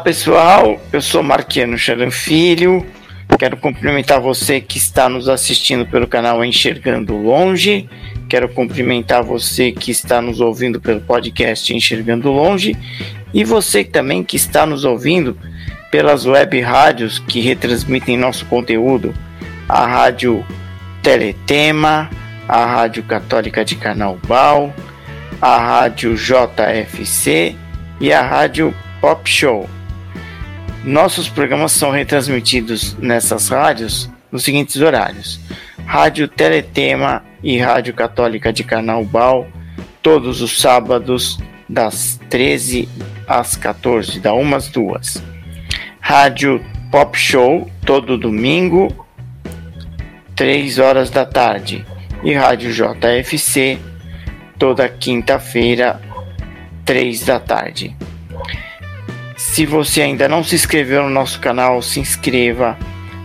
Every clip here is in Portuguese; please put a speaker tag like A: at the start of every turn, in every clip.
A: Pessoal, eu sou Marquiano Charan Filho. Quero cumprimentar você que está nos assistindo pelo canal Enxergando Longe. Quero cumprimentar você que está nos ouvindo pelo podcast Enxergando Longe e você também que está nos ouvindo pelas web rádios que retransmitem nosso conteúdo, a rádio Teletema, a rádio Católica de Carnaubal, a rádio JFC e a rádio Pop Show. Nossos programas são retransmitidos nessas rádios nos seguintes horários: Rádio Teletema e Rádio Católica de Carnaubal, todos os sábados, das 13 às 14, da 1 às 2. Rádio Pop Show, todo domingo, 3 horas da tarde. E Rádio JFC, toda quinta-feira, 3 da tarde. Se você ainda não se inscreveu no nosso canal, se inscreva,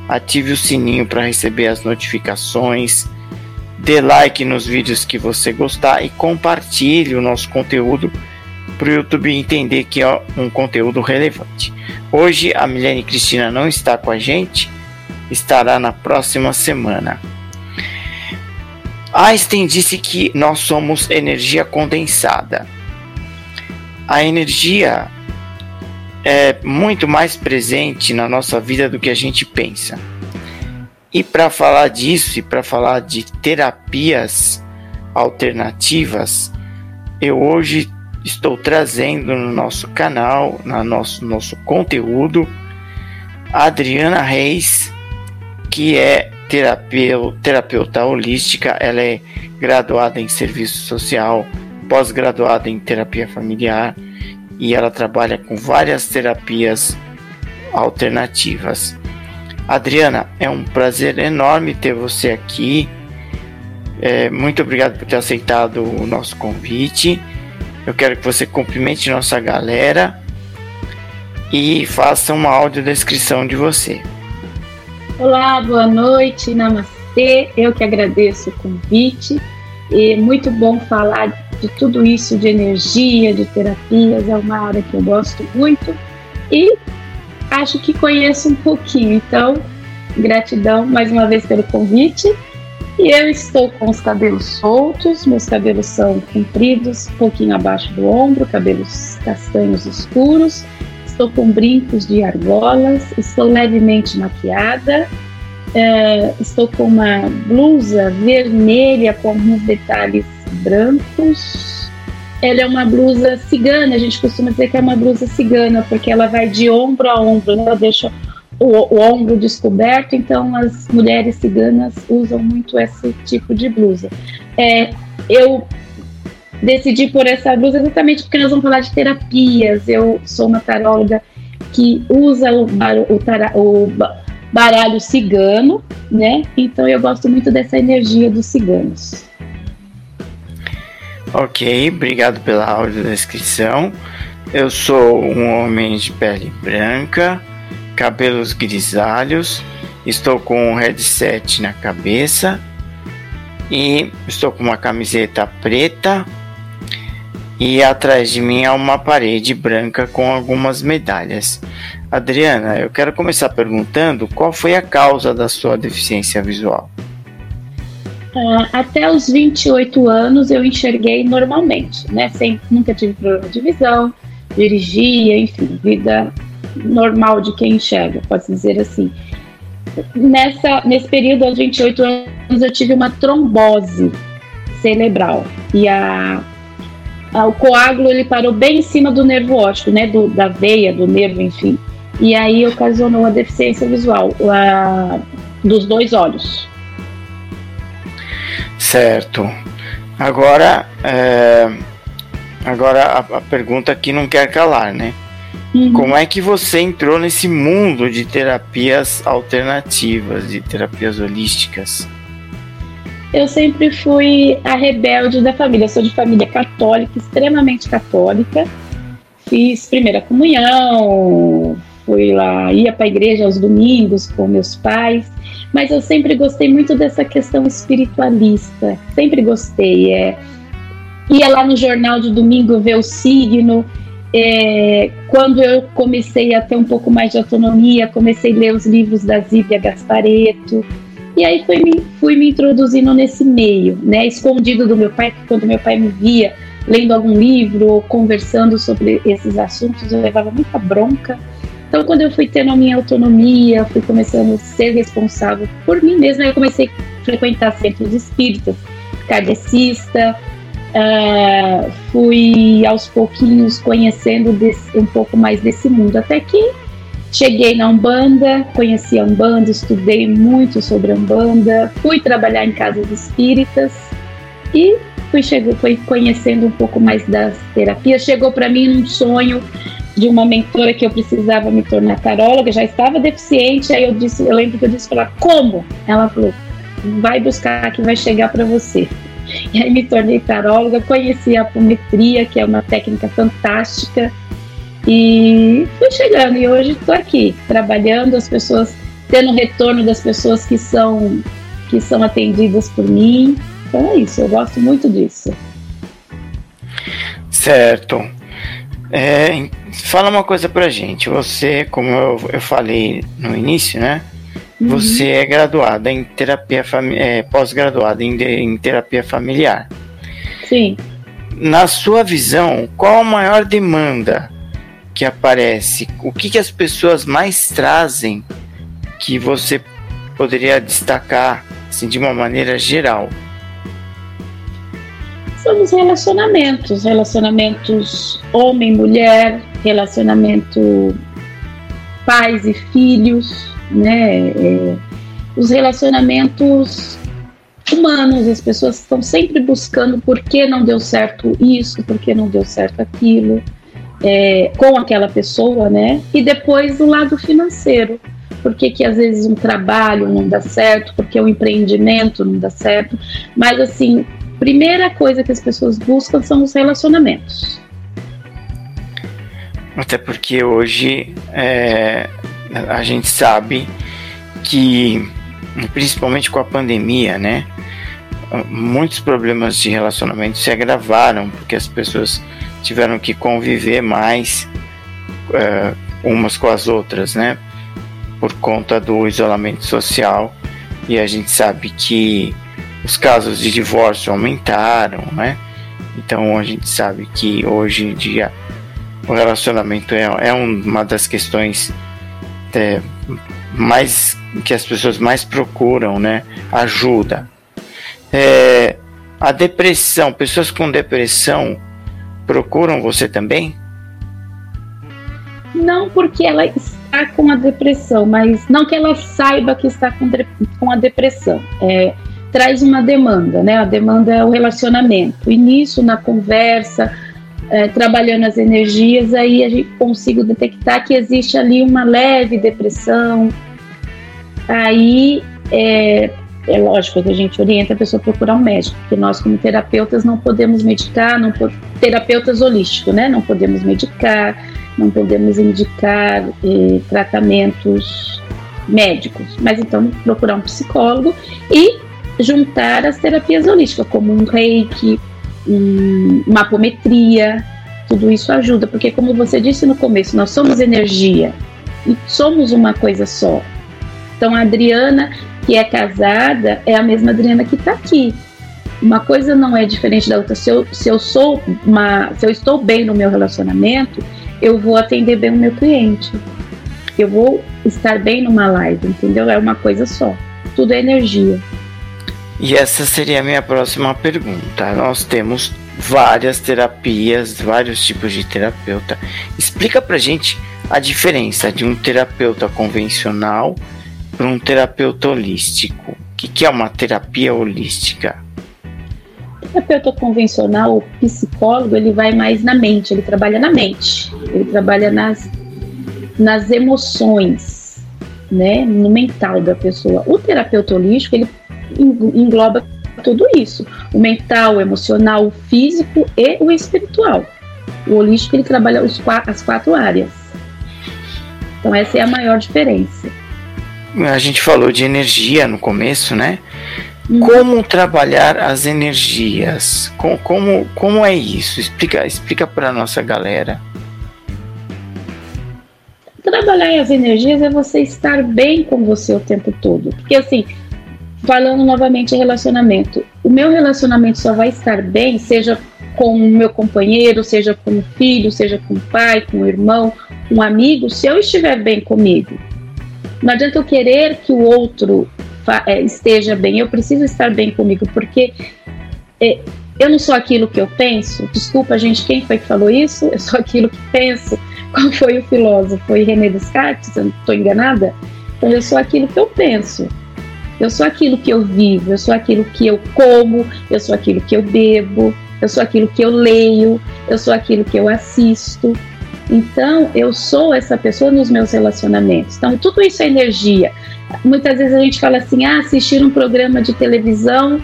A: ative o sininho para receber as notificações, dê like nos vídeos que você gostar e compartilhe o nosso conteúdo para o YouTube entender que é um conteúdo relevante. Hoje a Milene Cristina não está com a gente, estará na próxima semana. Einstein disse que nós somos energia condensada. A energia é muito mais presente na nossa vida do que a gente pensa. E para falar disso e para falar de terapias alternativas, eu hoje estou trazendo no nosso canal, no nosso, nosso conteúdo, a Adriana Reis, que é terapeuta, terapeuta holística, ela é graduada em serviço social, pós-graduada em terapia familiar e ela trabalha com várias terapias alternativas. Adriana, é um prazer enorme ter você aqui. É, muito obrigado por ter aceitado o nosso convite. Eu quero que você cumprimente nossa galera e faça uma audiodescrição de você.
B: Olá, boa noite, namastê. Eu que agradeço o convite. E muito bom falar de tudo isso de energia, de terapias, é uma área que eu gosto muito e acho que conheço um pouquinho. Então, gratidão mais uma vez pelo convite. E eu estou com os cabelos soltos, meus cabelos são compridos, um pouquinho abaixo do ombro, cabelos castanhos escuros. Estou com brincos de argolas, estou levemente maquiada, é, estou com uma blusa vermelha com alguns detalhes brancos. Ela é uma blusa cigana, a gente costuma dizer que é uma blusa cigana, porque ela vai de ombro a ombro, né? ela deixa o, o, ombro descoberto, então as mulheres ciganas usam muito esse tipo de blusa. É, eu decidi por essa blusa exatamente porque nós vamos falar de terapias. Eu sou uma taróloga que usa o, o, o baralho cigano, né? Então eu gosto muito dessa energia dos ciganos.
A: Ok, obrigado pela audiodescrição. Eu sou um homem de pele branca, cabelos grisalhos, estou com um headset na cabeça e estou com uma camiseta preta e atrás de mim há uma parede branca com algumas medalhas. Adriana, eu quero começar perguntando qual foi a causa da sua deficiência visual.
B: Uh, até os 28 anos eu enxerguei normalmente, né? Sem, nunca tive problema de visão, dirigia, enfim, vida normal de quem enxerga, pode dizer assim. Nessa, nesse período, aos 28 anos, eu tive uma trombose cerebral e a, a, o coágulo ele parou bem em cima do nervo óptico, né? Do, da veia, do nervo, enfim. e aí ocasionou a deficiência visual a, dos dois olhos.
A: Certo. Agora, é, agora a, a, pergunta que não quer calar, né? Uhum. Como é que você entrou nesse mundo de terapias alternativas, de terapias holísticas?
B: Eu sempre fui a rebelde da família. Eu sou de família católica, extremamente católica. Fiz primeira comunhão, fui lá, ia para a igreja aos domingos com meus pais, mas eu sempre gostei muito dessa questão espiritualista. Sempre gostei. É, ia lá no jornal de domingo ver o signo é, quando eu comecei a ter um pouco mais de autonomia, comecei a ler os livros da Zívia Gaspareto, e aí fui me, fui me introduzindo nesse meio, né, escondido do meu pai, porque quando meu pai me via lendo algum livro ou conversando sobre esses assuntos, eu levava muita bronca. Então, quando eu fui tendo a minha autonomia, fui começando a ser responsável por mim mesma, eu comecei a frequentar centros espíritas, kardecista, Uh, fui aos pouquinhos conhecendo desse, um pouco mais desse mundo, até que cheguei na Umbanda, conheci a Umbanda, estudei muito sobre a Umbanda, fui trabalhar em casas espíritas e fui, chegou, fui conhecendo um pouco mais das terapias. Chegou para mim um sonho de uma mentora que eu precisava me tornar taróloga, já estava deficiente, aí eu disse, eu lembro que eu disse para ela, como? Ela falou, vai buscar que vai chegar para você. E aí me tornei taróloga, conheci a apometria, que é uma técnica fantástica, e fui chegando. E hoje estou aqui, trabalhando, as pessoas, tendo retorno das pessoas que são, que são atendidas por mim. Então é isso, eu gosto muito disso.
A: Certo. É, fala uma coisa pra gente. Você, como eu, eu falei no início, né? Uhum. Você é graduada em terapia é, pós-graduada em, em terapia familiar.
B: Sim.
A: Na sua visão, qual a maior demanda que aparece? O que, que as pessoas mais trazem que você poderia destacar assim, de uma maneira geral?
B: Os relacionamentos, relacionamentos homem-mulher, relacionamento pais e filhos, né? É, os relacionamentos humanos, as pessoas estão sempre buscando por que não deu certo isso, por que não deu certo aquilo, é, com aquela pessoa, né? E depois o lado financeiro. Por que, que às vezes um trabalho não dá certo, porque um empreendimento não dá certo. Mas assim, primeira coisa que as pessoas buscam são os relacionamentos.
A: Até porque hoje é, a gente sabe que, principalmente com a pandemia, né, muitos problemas de relacionamento se agravaram porque as pessoas tiveram que conviver mais uh, umas com as outras, né, por conta do isolamento social. E a gente sabe que os casos de divórcio aumentaram, né? Então a gente sabe que hoje em dia o relacionamento é, é uma das questões é, mais que as pessoas mais procuram, né? Ajuda. É, a depressão, pessoas com depressão procuram você também?
B: Não porque ela está com a depressão, mas não que ela saiba que está com, com a depressão. É, traz uma demanda, né? A demanda é o relacionamento. E nisso, na conversa, é, trabalhando as energias, aí a gente consigo detectar que existe ali uma leve depressão. Aí é, é lógico que a gente orienta a pessoa a procurar um médico, porque nós, como terapeutas, não podemos medicar, não terapeutas holísticos, né? Não podemos medicar, não podemos indicar eh, tratamentos médicos, mas então procurar um psicólogo e juntar as terapias holísticas, como um reiki, um, uma apometria, tudo isso ajuda, porque como você disse no começo, nós somos energia e somos uma coisa só. Então a Adriana, que é casada, é a mesma Adriana que está aqui. Uma coisa não é diferente da outra. Se eu, se eu sou uma, se eu estou bem no meu relacionamento, eu vou atender bem o meu cliente. Eu vou estar bem numa live, entendeu? É uma coisa só. Tudo é energia.
A: E essa seria a minha próxima pergunta. Nós temos várias terapias, vários tipos de terapeuta. Explica pra gente a diferença de um terapeuta convencional para um terapeuta holístico. O que, que é uma terapia holística?
B: O terapeuta convencional, o psicólogo, ele vai mais na mente, ele trabalha na mente, ele trabalha nas, nas emoções, né, no mental da pessoa. O terapeuta holístico, ele engloba tudo isso: o mental, o emocional, o físico e o espiritual. O holístico ele trabalha os, as quatro áreas. Então essa é a maior diferença.
A: A gente falou de energia no começo, né? Hum. Como trabalhar as energias? Como, como, como é isso? Explica, explica para nossa galera.
B: Trabalhar as energias é você estar bem com você o tempo todo. Porque assim, falando novamente em relacionamento, o meu relacionamento só vai estar bem, seja com o meu companheiro, seja com o filho, seja com o pai, com o irmão, um amigo, se eu estiver bem comigo. Não adianta eu querer que o outro é, esteja bem, eu preciso estar bem comigo, porque é, eu não sou aquilo que eu penso. Desculpa, gente, quem foi que falou isso? Eu sou aquilo que penso. Qual foi o filósofo? Foi René Descartes? Eu estou enganada? Então, eu sou aquilo que eu penso. Eu sou aquilo que eu vivo, eu sou aquilo que eu como, eu sou aquilo que eu bebo, eu sou aquilo que eu leio, eu sou aquilo que eu assisto. Então, eu sou essa pessoa nos meus relacionamentos. Então, tudo isso é energia. Muitas vezes a gente fala assim: ah, assistir um programa de televisão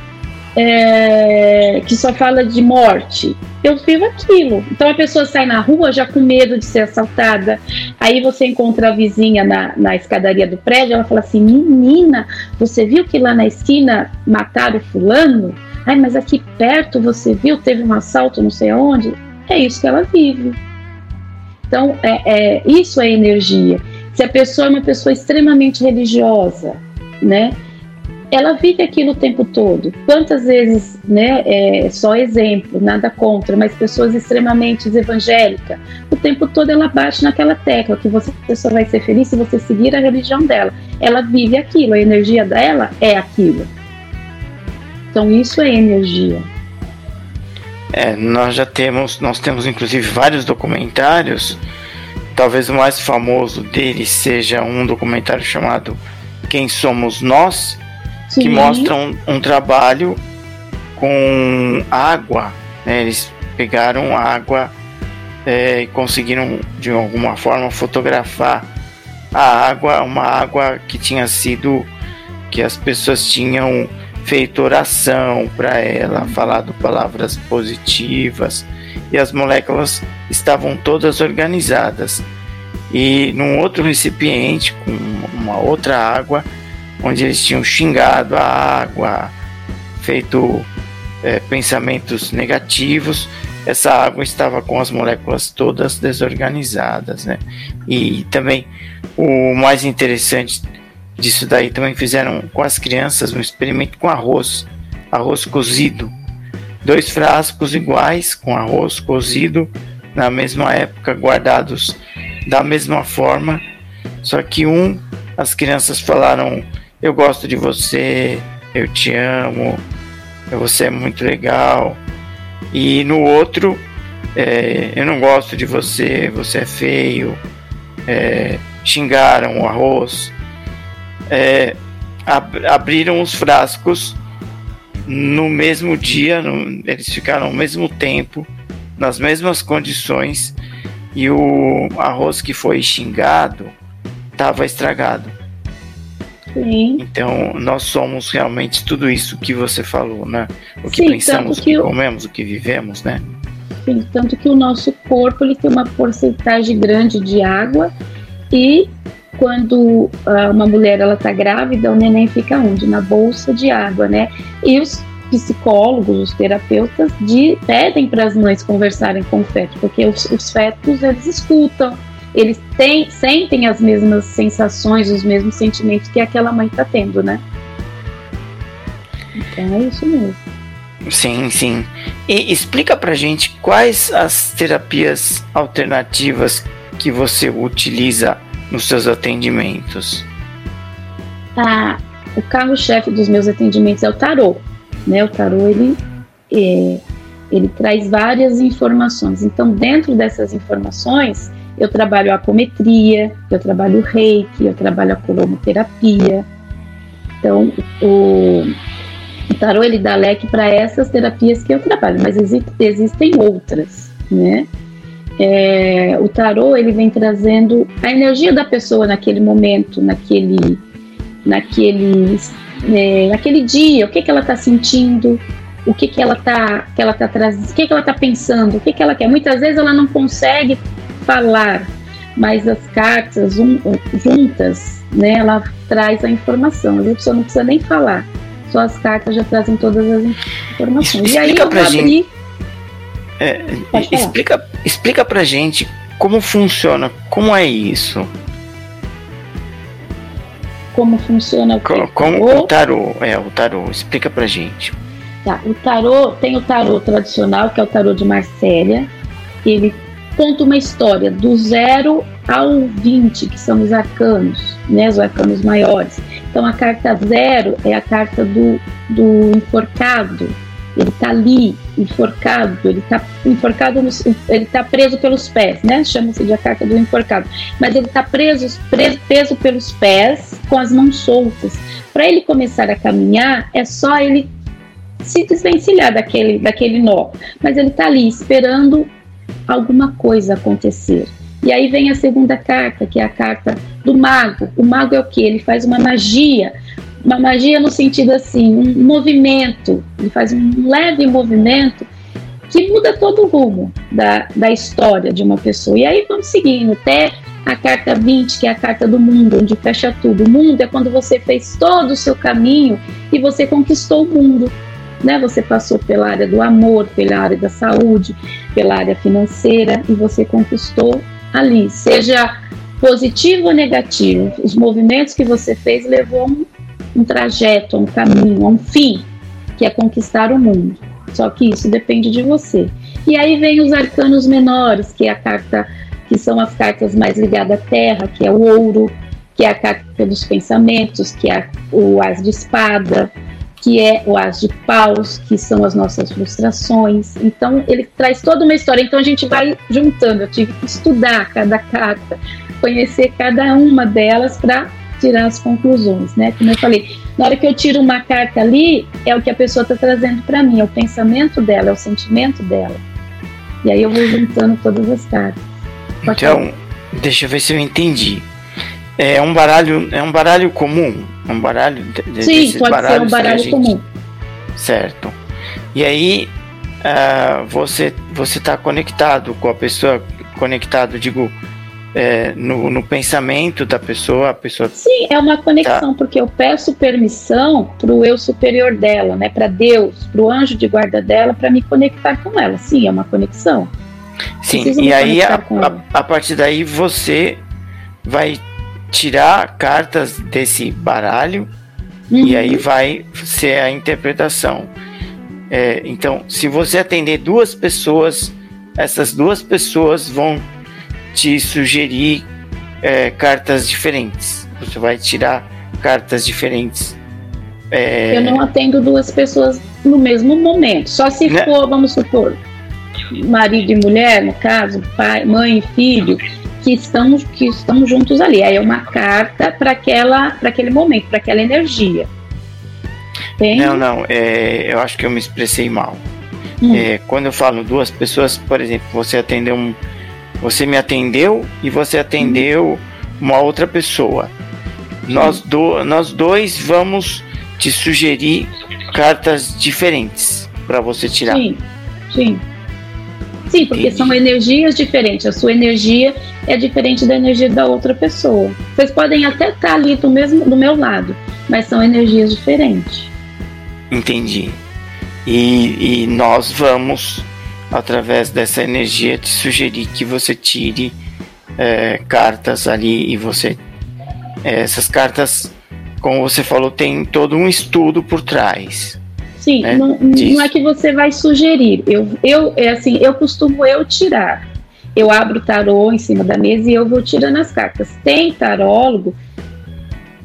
B: é, que só fala de morte. Eu vivo aquilo. Então a pessoa sai na rua já com medo de ser assaltada. Aí você encontra a vizinha na, na escadaria do prédio, ela fala assim: Menina, você viu que lá na esquina mataram fulano? Ai, mas aqui perto você viu, teve um assalto, não sei aonde. É isso que ela vive. Então, é, é, isso é energia. Se a pessoa é uma pessoa extremamente religiosa, né? Ela vive aquilo o tempo todo. Quantas vezes, né? É só exemplo, nada contra, mas pessoas extremamente evangélicas, o tempo todo ela bate naquela tecla que você só vai ser feliz se você seguir a religião dela. Ela vive aquilo, a energia dela é aquilo. Então isso é energia.
A: É, nós já temos, nós temos inclusive vários documentários. Talvez o mais famoso deles seja um documentário chamado Quem Somos Nós, Sim. que mostra um, um, trabalho com água. Né? Eles pegaram água é, e conseguiram de alguma forma fotografar a água, uma água que tinha sido que as pessoas tinham feito oração para ela, falado palavras positivas e as moléculas estavam todas organizadas. E num outro recipiente com uma outra água, onde eles tinham xingado a água, feito é, pensamentos negativos, essa água estava com as moléculas todas desorganizadas, né? E também o mais interessante disso daí também fizeram com as crianças um experimento com arroz, arroz cozido. Dois frascos iguais com arroz cozido na mesma época, guardados da mesma forma, só que um as crianças falaram: "Eu gosto de você, eu te amo, você é muito legal". E no outro, é, eu não gosto de você, você é feio. É, xingaram o arroz é, ab abriram os frascos no mesmo dia, no, eles ficaram ao mesmo tempo, nas mesmas condições, e o arroz que foi xingado estava estragado.
B: Sim.
A: Então, nós somos realmente tudo isso que você falou, né? O que Sim, pensamos, o que, que comemos, o que vivemos, né?
B: Sim, tanto que o nosso corpo ele tem uma porcentagem grande de água e quando uh, uma mulher ela está grávida, o neném fica onde? Na bolsa de água, né? E os psicólogos, os terapeutas de, pedem para as mães conversarem com o feto, porque os, os fetos eles escutam, eles têm, sentem as mesmas sensações, os mesmos sentimentos que aquela mãe está tendo, né? Então é isso mesmo.
A: Sim, sim. E explica pra gente quais as terapias alternativas que você utiliza nos seus atendimentos?
B: Ah, o carro-chefe dos meus atendimentos é o tarô. Né? O tarô ele, é, ele traz várias informações. Então, dentro dessas informações, eu trabalho a apometria, eu trabalho o reiki, eu trabalho a colomoterapia. Então, o, o tarô ele dá leque para essas terapias que eu trabalho, mas existe, existem outras, né? É, o tarô ele vem trazendo a energia da pessoa naquele momento, naquele, naquele, é, naquele dia, o que, que ela está sentindo, o que, que ela está que ela tá trazendo, o que, que ela está pensando, o que, que ela quer. Muitas vezes ela não consegue falar, mas as cartas um, juntas, né, ela traz a informação. A pessoa não precisa nem falar, só as cartas já trazem todas as informações.
A: Explica
B: e aí eu
A: pra
B: abri,
A: gente. É, explica, explica pra gente como funciona, como é isso.
B: Como funciona o
A: Co- Como o tarô, é, o tarô, explica pra gente.
B: Tá, o tarô tem o tarô tradicional, que é o tarô de Marsella. Ele conta uma história do zero ao 20, que são os arcanos, né, os arcanos maiores. Então a carta zero é a carta do, do enforcado. Ele está ali, enforcado, ele está enforcado, no, ele está preso pelos pés, né? Chama-se de a carta do enforcado. Mas ele está preso, preso, preso pelos pés, com as mãos soltas. Para ele começar a caminhar, é só ele se desvencilhar daquele, daquele nó. Mas ele está ali esperando alguma coisa acontecer. E aí vem a segunda carta, que é a carta do mago. O mago é o que? Ele faz uma magia, uma magia no sentido assim, um movimento, ele faz um leve movimento que muda todo o rumo da, da história de uma pessoa. E aí vamos seguindo até a carta 20, que é a carta do mundo, onde fecha tudo. O mundo é quando você fez todo o seu caminho e você conquistou o mundo. Né? Você passou pela área do amor, pela área da saúde, pela área financeira e você conquistou ali, seja positivo ou negativo. Os movimentos que você fez levou a um, um trajeto, a um caminho, a um fim, que é conquistar o mundo. Só que isso depende de você. E aí vem os arcanos menores, que é a carta que são as cartas mais ligadas à terra, que é o ouro, que é a carta dos pensamentos, que é o as de espada, que é o as de paus, que são as nossas frustrações. Então ele traz toda uma história. Então a gente vai juntando. Eu tive que estudar cada carta, conhecer cada uma delas para tirar as conclusões, né? Como eu falei, na hora que eu tiro uma carta ali, é o que a pessoa está trazendo para mim, é o pensamento dela, é o sentimento dela. E aí eu vou juntando todas as cartas.
A: Então, deixa eu ver se eu entendi. É um baralho, é um baralho comum, um baralho de,
B: Sim, pode ser um baralho
A: gente-
B: comum.
A: Certo. E aí ah, você você está conectado com a pessoa, conectado, digo, é, no, no pensamento da pessoa, a pessoa
B: Sim, é uma conexão, porque eu peço permissão para o eu superior dela, né? Para Deus, para o anjo de guarda dela, para me conectar com ela. Sim, é uma conexão.
A: Sim,
B: Preciso
A: e aí a, a, a partir daí você vai tirar cartas desse baralho e
B: Uhum.
A: aí vai ser a interpretação. É, então, se você atender duas pessoas, essas duas pessoas vão te sugerir é, cartas diferentes. Você vai tirar cartas diferentes. É,
B: Eu não atendo duas pessoas no mesmo momento. Só se
A: Né?
B: for, vamos supor, marido e mulher, no caso, pai, mãe e filho, que estão, que estão juntos ali. Aí é uma carta para aquele momento, para aquela energia.
A: Não, não, é, eu acho que eu me expressei mal.
B: Hum.
A: É, quando eu falo duas pessoas, por exemplo, você atendeu um. Você me atendeu e você atendeu uma outra pessoa. Nós, do, nós dois vamos te sugerir cartas diferentes para você tirar.
B: Sim, sim. Sim, porque
A: Entendi.
B: são energias diferentes. A sua energia é diferente da energia da outra pessoa. Vocês podem até estar ali do mesmo do meu lado, mas são energias diferentes.
A: Entendi. E, e nós vamos, através dessa energia, te sugerir que você tire é, cartas ali e você. é, essas cartas, como você falou, tem todo um estudo por trás.
B: Sim,
A: É,
B: não, não é que você vai sugerir. Eu, eu, é assim, eu costumo eu tirar. Eu abro o tarô em cima da mesa e eu vou tirando as cartas. Tem tarólogo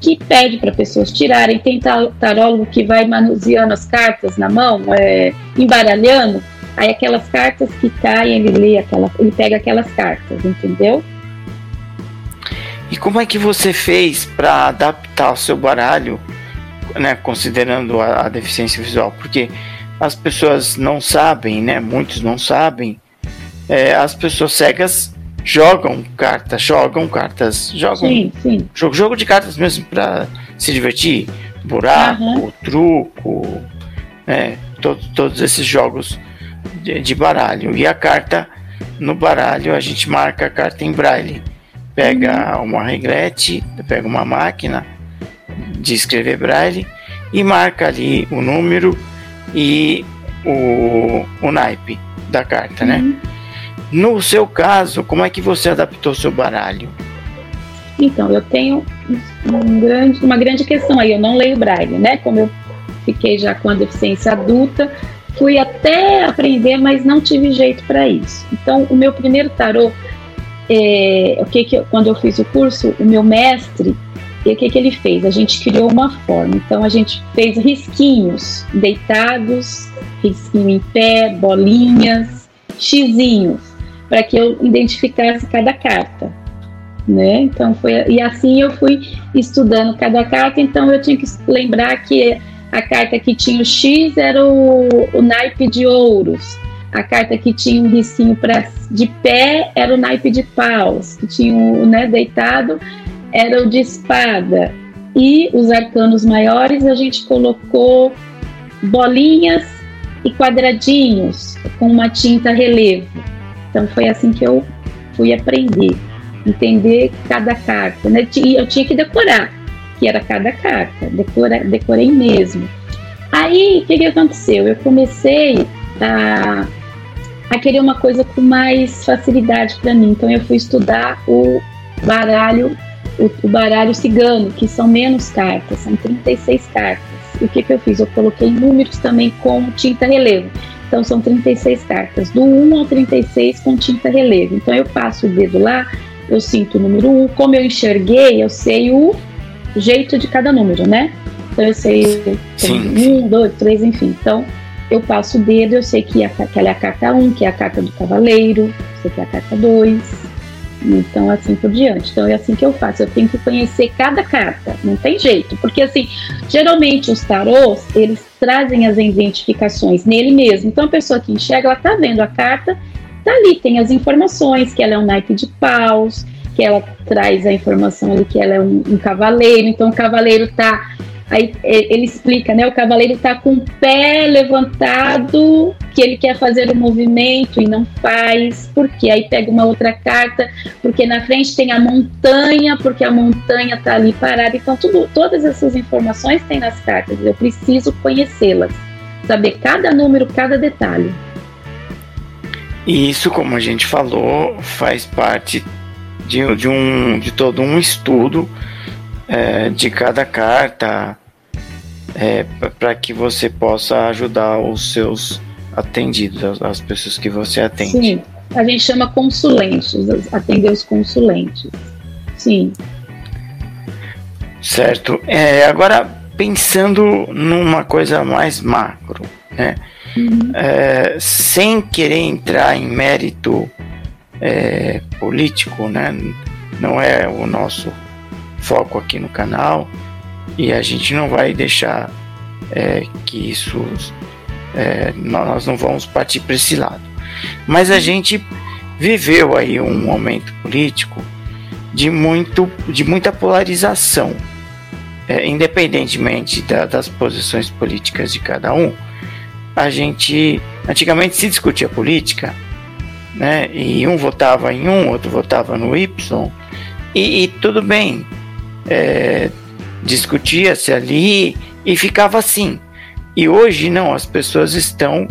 B: que pede para pessoas tirarem, tem ta- tarólogo que vai manuseando as cartas na mão, é, embaralhando. Aí aquelas cartas que caem, ele lê aquela, ele pega aquelas cartas, entendeu?
A: E como é que você fez para adaptar o seu baralho, né, considerando a, a, deficiência visual? Porque as pessoas não sabem, né, muitos não sabem, é, as pessoas cegas jogam cartas, jogam cartas, jogam sim, sim. Jogo, jogo de cartas mesmo para se divertir, buraco, uhum. truco, né, to, todos esses jogos de, de, baralho. E a carta no baralho a gente marca a carta em braille, pega uhum. uma reglete, pega uma máquina de escrever braille e marca ali o número e o, o naipe da carta, né? uhum. né? No seu caso, como é que você adaptou seu baralho?
B: Então, eu tenho um grande, uma grande questão aí. Eu não leio braille, né? Como eu fiquei já com a deficiência adulta, fui até aprender, mas não tive jeito para isso. Então, o meu primeiro tarô, é, o que que eu, quando eu fiz o curso, o meu mestre, o que que ele fez? A gente criou uma forma. Então, a gente fez risquinhos deitados, risquinho em pé, bolinhas, xizinhos para que eu identificasse cada carta, né? Então foi e assim eu fui estudando cada carta. Então eu tinha que lembrar que a carta que tinha o X era o, o naipe de ouros, a carta que tinha um risquinho para de pé era o naipe de paus, que tinha o né, deitado era o de espada e os arcanos maiores a gente colocou bolinhas e quadradinhos com uma tinta relevo. Então foi assim que eu fui aprender, entender cada carta. Né? Eu tinha que decorar que era cada carta, decora, decorei mesmo. Aí o que, que aconteceu? Eu comecei a, a querer uma coisa com mais facilidade para mim. Então eu fui estudar o baralho, o, o, baralho cigano, que são menos cartas, são 36 cartas. E o que, que eu fiz? Eu coloquei números também com tinta relevo. Então são 36 cartas, do 1 ao 36 com tinta relevo. Então eu passo o dedo lá, eu sinto o número 1, como eu enxerguei, eu sei o jeito de cada número, né? Então eu sei sim, 1, 2, 3, enfim. Então eu passo o dedo, eu sei que aquela é a carta 1, que é a carta do cavaleiro, sei que é a carta 2, então, assim por diante. Então, é assim que eu faço. Eu tenho que conhecer cada carta. Não tem jeito. Porque, assim, geralmente os tarôs, eles trazem as identificações nele mesmo. Então, a pessoa que enxerga, ela tá vendo a carta, tá ali, tem as informações, que ela é um naipe de paus, que ela traz a informação ali que ela é um, um cavaleiro. Então, o cavaleiro tá Aí ele explica, né? O cavaleiro está com o pé levantado, que ele quer fazer o movimento e não faz, porque aí pega uma outra carta, porque na frente tem a montanha, porque a montanha está ali parada. Então, tudo, todas essas informações tem nas cartas. Eu preciso conhecê-las, saber cada número, cada detalhe.
A: E isso, como a gente falou, faz parte de, de, um, de todo um estudo é, de cada carta é, para que você possa ajudar os seus atendidos, as, as, pessoas que você atende.
B: Sim, a gente chama consulentes, atender os consulentes. Sim.
A: Certo. É, agora, pensando numa coisa mais macro, né? Uhum. É, sem querer entrar em mérito é, político, né? Não é o nosso foco aqui no canal e a gente não vai deixar é, que isso é, nós não vamos partir para esse lado. Mas a gente viveu aí um momento político de muito de muita polarização, é, independentemente da, das posições políticas de cada um. A gente antigamente se discutia política, né? E um votava em um, outro votava no Y, e, e tudo bem, é, discutia-se ali e ficava assim. E hoje não, as pessoas estão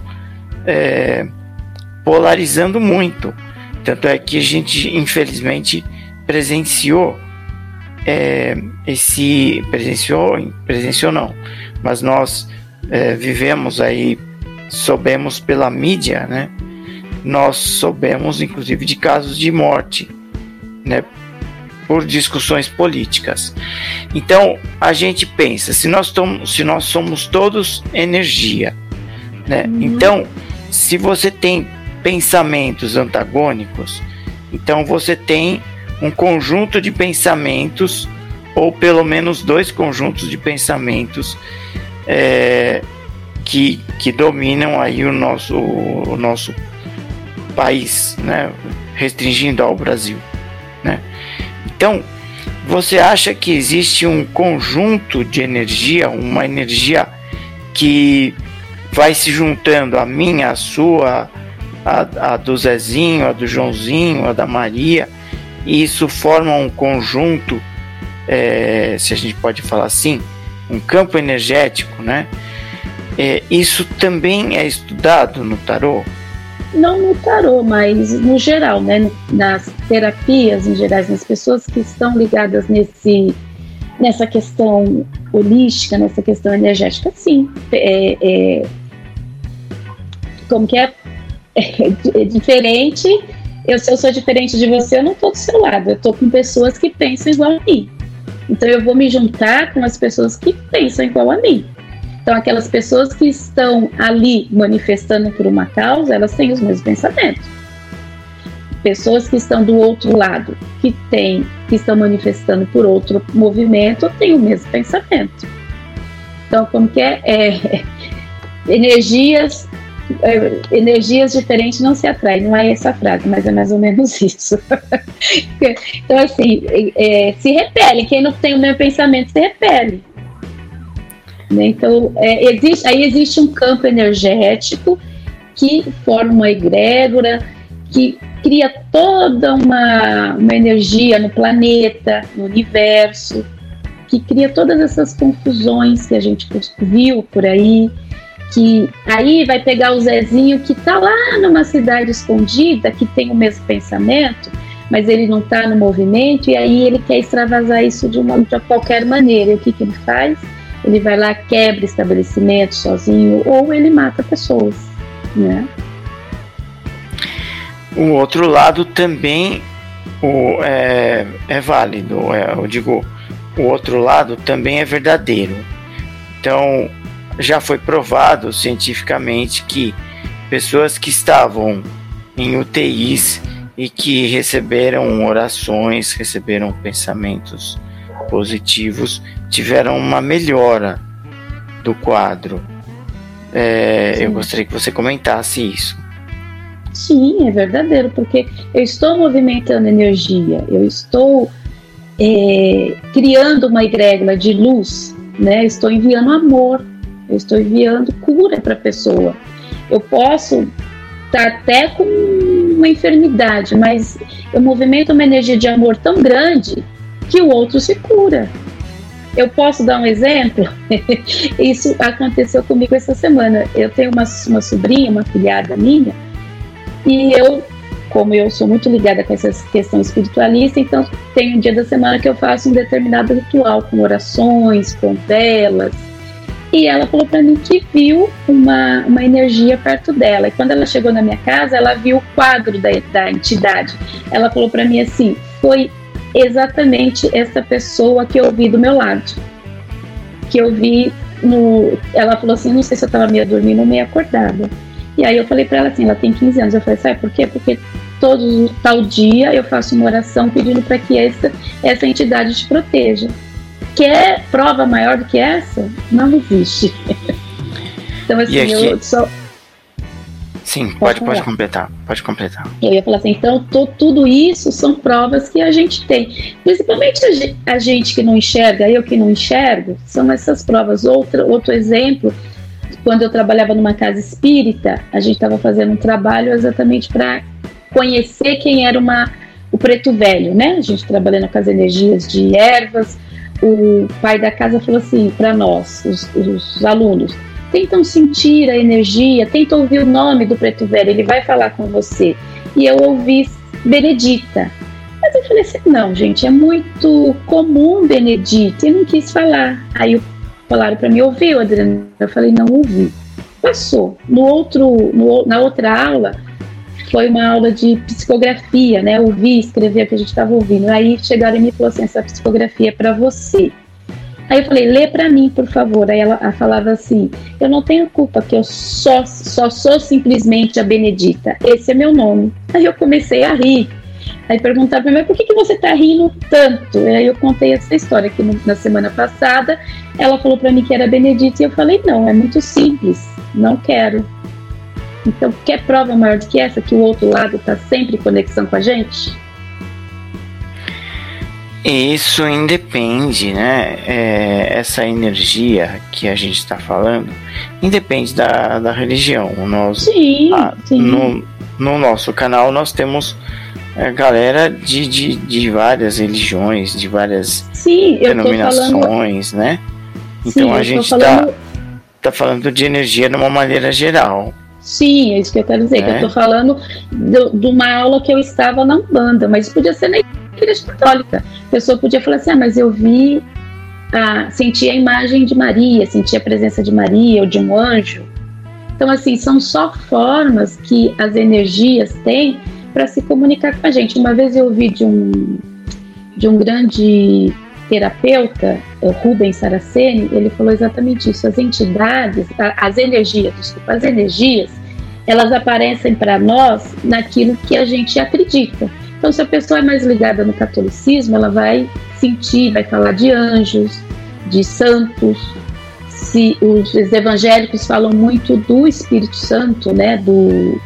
A: é, polarizando muito. Tanto é que a gente, infelizmente, presenciou é, esse. Presenciou, presenciou não, mas nós é, vivemos aí, soubemos pela mídia, né? Nós soubemos, inclusive, de casos de morte, né? Por discussões políticas. Então a gente pensa, se nós, se nós somos todos energia, né? Uhum. Então, se você tem pensamentos antagônicos, então você tem um conjunto de pensamentos, ou pelo menos dois conjuntos de pensamentos é, que, que dominam aí o nosso, o nosso país, né? restringindo ao Brasil. Então, você acha que existe um conjunto de energia, uma energia que vai se juntando a minha, a sua, a, a do Zezinho, a do Joãozinho, a da Maria, e isso forma um conjunto, é, se a gente pode falar assim, um campo energético, né? É, isso também é estudado no tarô?
B: Não no tarô, mas no geral, né? Nas terapias em geral, nas pessoas que estão ligadas nesse, nessa questão holística, nessa questão energética, sim. É, é, como que é? é, diferente. Eu, se eu sou diferente de você, eu não estou do seu lado. Eu estou com pessoas que pensam igual a mim. Então eu vou me juntar com as pessoas que pensam igual a mim. Então aquelas pessoas que estão ali manifestando por uma causa, elas têm os mesmos pensamentos. Pessoas que estão do outro lado, que têm, que estão manifestando por outro movimento, têm o mesmo pensamento. Então como que é, é energias é, energias diferentes não se atraem, não é essa frase, mas é mais ou menos isso. então, assim, é, se repele, quem não tem o mesmo pensamento se repele. Né? Então, é, existe, aí existe um campo energético que forma uma egrégora, que cria toda uma, uma energia no planeta, no universo, que cria todas essas confusões que a gente viu por aí, que aí vai pegar o Zezinho que está lá numa cidade escondida, que tem o mesmo pensamento, mas ele não está no movimento, e aí ele quer extravasar isso de, uma, de qualquer maneira. E o que, que ele faz? Ele vai lá, quebra estabelecimento sozinho, ou ele mata pessoas, né?
A: O outro lado também o, é, é válido, é, eu digo, o outro lado também é verdadeiro. Então, já foi provado cientificamente que pessoas que estavam em UTIs e que receberam orações, receberam pensamentos positivos, tiveram uma melhora do quadro. É, eu gostaria que você comentasse isso.
B: Sim, é verdadeiro, porque eu estou movimentando energia, eu estou é, criando uma egrégora de luz, né? estou enviando amor eu estou enviando cura para a pessoa. Eu posso estar tá até com uma enfermidade, mas eu movimento uma energia de amor tão grande que o outro se cura. Eu posso dar um exemplo? Isso aconteceu comigo essa semana. Eu tenho uma, uma sobrinha, uma filhada minha, e eu, como eu sou muito ligada com essa questão espiritualista, então tem um dia da semana que eu faço um determinado ritual com orações, com velas, e ela falou para mim que viu uma, uma energia perto dela. E quando ela chegou na minha casa, ela viu o quadro da, da entidade. Ela falou para mim assim: foi exatamente essa pessoa que eu vi do meu lado. Que eu vi no. Ela falou assim: não sei se eu estava meio dormindo ou meio acordada. E aí eu falei para ela assim: ela tem 15 anos. Eu falei: sabe por quê? Porque todo tal dia eu faço uma oração pedindo para que essa, essa entidade te proteja. Quer prova maior do que essa? Não existe. então, assim, aqui... eu só.
A: Sim, pode, pode, completar. Pode completar.
B: Eu ia falar assim, então tudo isso são provas que a gente tem. Principalmente a, a gente que não enxerga, eu que não enxergo, são essas provas. Outro, outro exemplo, quando eu trabalhava numa casa espírita, a gente estava fazendo um trabalho exatamente para conhecer quem era uma, o preto velho, né? A gente trabalhando com as energias de ervas, o pai da casa falou assim para nós, os, os, alunos: tentam sentir a energia, tentam ouvir o nome do preto velho, ele vai falar com você. E eu ouvi Benedita. Mas eu falei assim: não, gente, é muito comum Benedita. E não quis falar. Aí falaram para mim: ouviu, Adriana? Eu falei: não ouvi. Passou. No outro, no, na outra aula, foi uma aula de psicografia, né? Ouvir, escrever o que a gente estava ouvindo. Aí chegaram e me falaram assim: essa psicografia é para você. Aí eu falei, lê para mim, por favor. Aí ela, ela, falava assim: eu não tenho culpa, que eu só, só sou simplesmente a Benedita. Esse é meu nome. Aí eu comecei a rir. Aí perguntaram para mim, por que, que você está rindo tanto? E aí eu contei essa história no, na semana passada. Ela falou para mim que era Benedita e eu falei, não, é muito simples, não quero. Então, quer prova maior do que essa, que o outro lado está sempre em conexão com a gente?
A: Isso independe, né? É, essa energia que a gente está falando independe da, da religião. Nós,
B: sim, a, sim.
A: No, no nosso canal nós temos é, galera de, de, de várias religiões, de várias
B: sim,
A: denominações, falando... né? Então sim, a gente está falando... tá falando de energia de uma maneira geral.
B: Sim, é isso que eu quero dizer. É. Que eu estou falando de uma aula que eu estava na Umbanda, mas podia ser na igreja católica. A pessoa podia falar assim: ah, mas eu vi, a, senti a imagem de Maria, senti a presença de Maria ou de um anjo. Então, assim, são só formas que as energias têm para se comunicar com a gente. Uma vez eu ouvi de um, de um grande terapeuta, Rubens Saraceni, ele falou exatamente isso. As entidades, as energias, desculpa, as energias, elas aparecem para nós naquilo que a gente acredita. Então, se a pessoa é mais ligada no catolicismo, ela vai sentir, vai falar de anjos, de santos. Se os evangélicos falam muito do Espírito Santo, né, do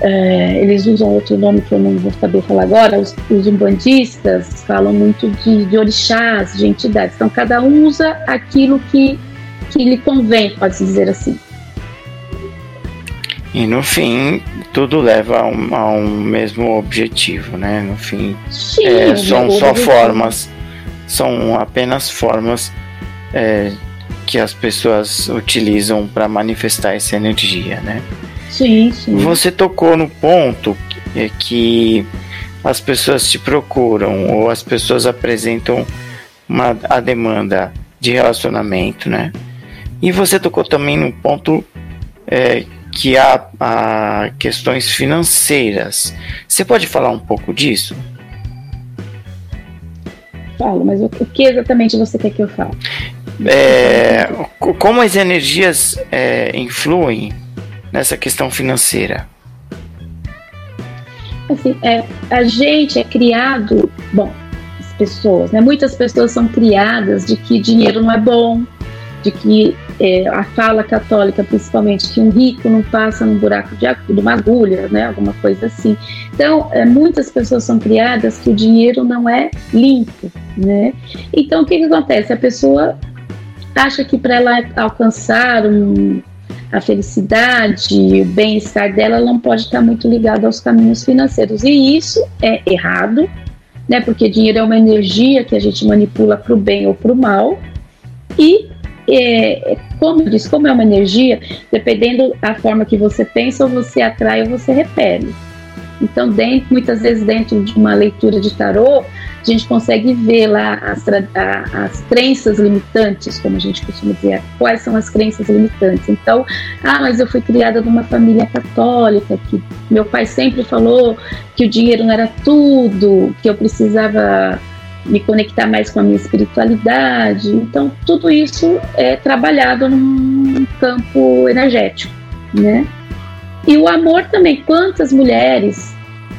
B: é, eles usam outro nome que eu não vou saber falar agora, os, os umbandistas falam muito de, de orixás, de entidades. Então, cada um usa aquilo que, que lhe convém, pode-se dizer assim.
A: E no fim, tudo leva a um, a um mesmo objetivo, né? No fim,
B: Sim,
A: é, são só formas, são apenas formas é, que as pessoas utilizam para manifestar essa energia, né?
B: Sim, sim.
A: Você tocou no ponto é que as pessoas te procuram ou as pessoas apresentam uma, a demanda de relacionamento, né? E você tocou também no ponto é, que há, há questões financeiras. Você pode falar um pouco disso?
B: Falo, mas o, o que exatamente você quer que eu fale?
A: É, como as energias é, influem nessa questão financeira?
B: Assim, é, a gente é criado, bom, as pessoas, né? Muitas pessoas são criadas de que dinheiro não é bom, de que é, a fala católica, principalmente, que um rico não passa num buraco de, de uma agulha, né? Alguma coisa assim. Então, é, muitas pessoas são criadas que o dinheiro não é limpo, né? Então, o que, que acontece? A pessoa acha que para ela alcançar um a felicidade, o bem-estar dela não pode estar muito ligado aos caminhos financeiros. E isso é errado, né? Porque dinheiro é uma energia que a gente manipula para o bem ou para o mal. E é, como eu disse, como é uma energia, dependendo da forma que você pensa, ou você atrai ou você repele. Então, dentro, muitas vezes dentro de uma leitura de tarô, a gente consegue ver lá as, as crenças limitantes, como a gente costuma dizer, quais são as crenças limitantes. Então, ah, mas eu fui criada numa família católica, que meu pai sempre falou que o dinheiro não era tudo, que eu precisava me conectar mais com a minha espiritualidade. Então, tudo isso é trabalhado num campo energético, né? E o amor também, quantas mulheres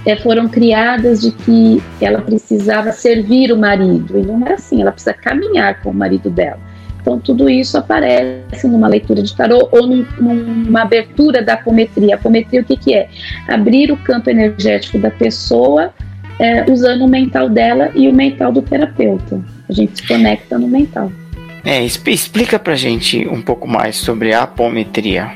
B: é, foram criadas de que ela precisava servir o marido, e não é assim, ela precisa caminhar com o marido dela. Então, tudo isso aparece numa leitura de tarô ou num, numa abertura da apometria. Apometria, o que, que é? Abrir o campo energético da pessoa é, usando o mental dela e o mental do terapeuta. A gente se conecta no mental.
A: É, explica pra gente um pouco mais sobre a apometria.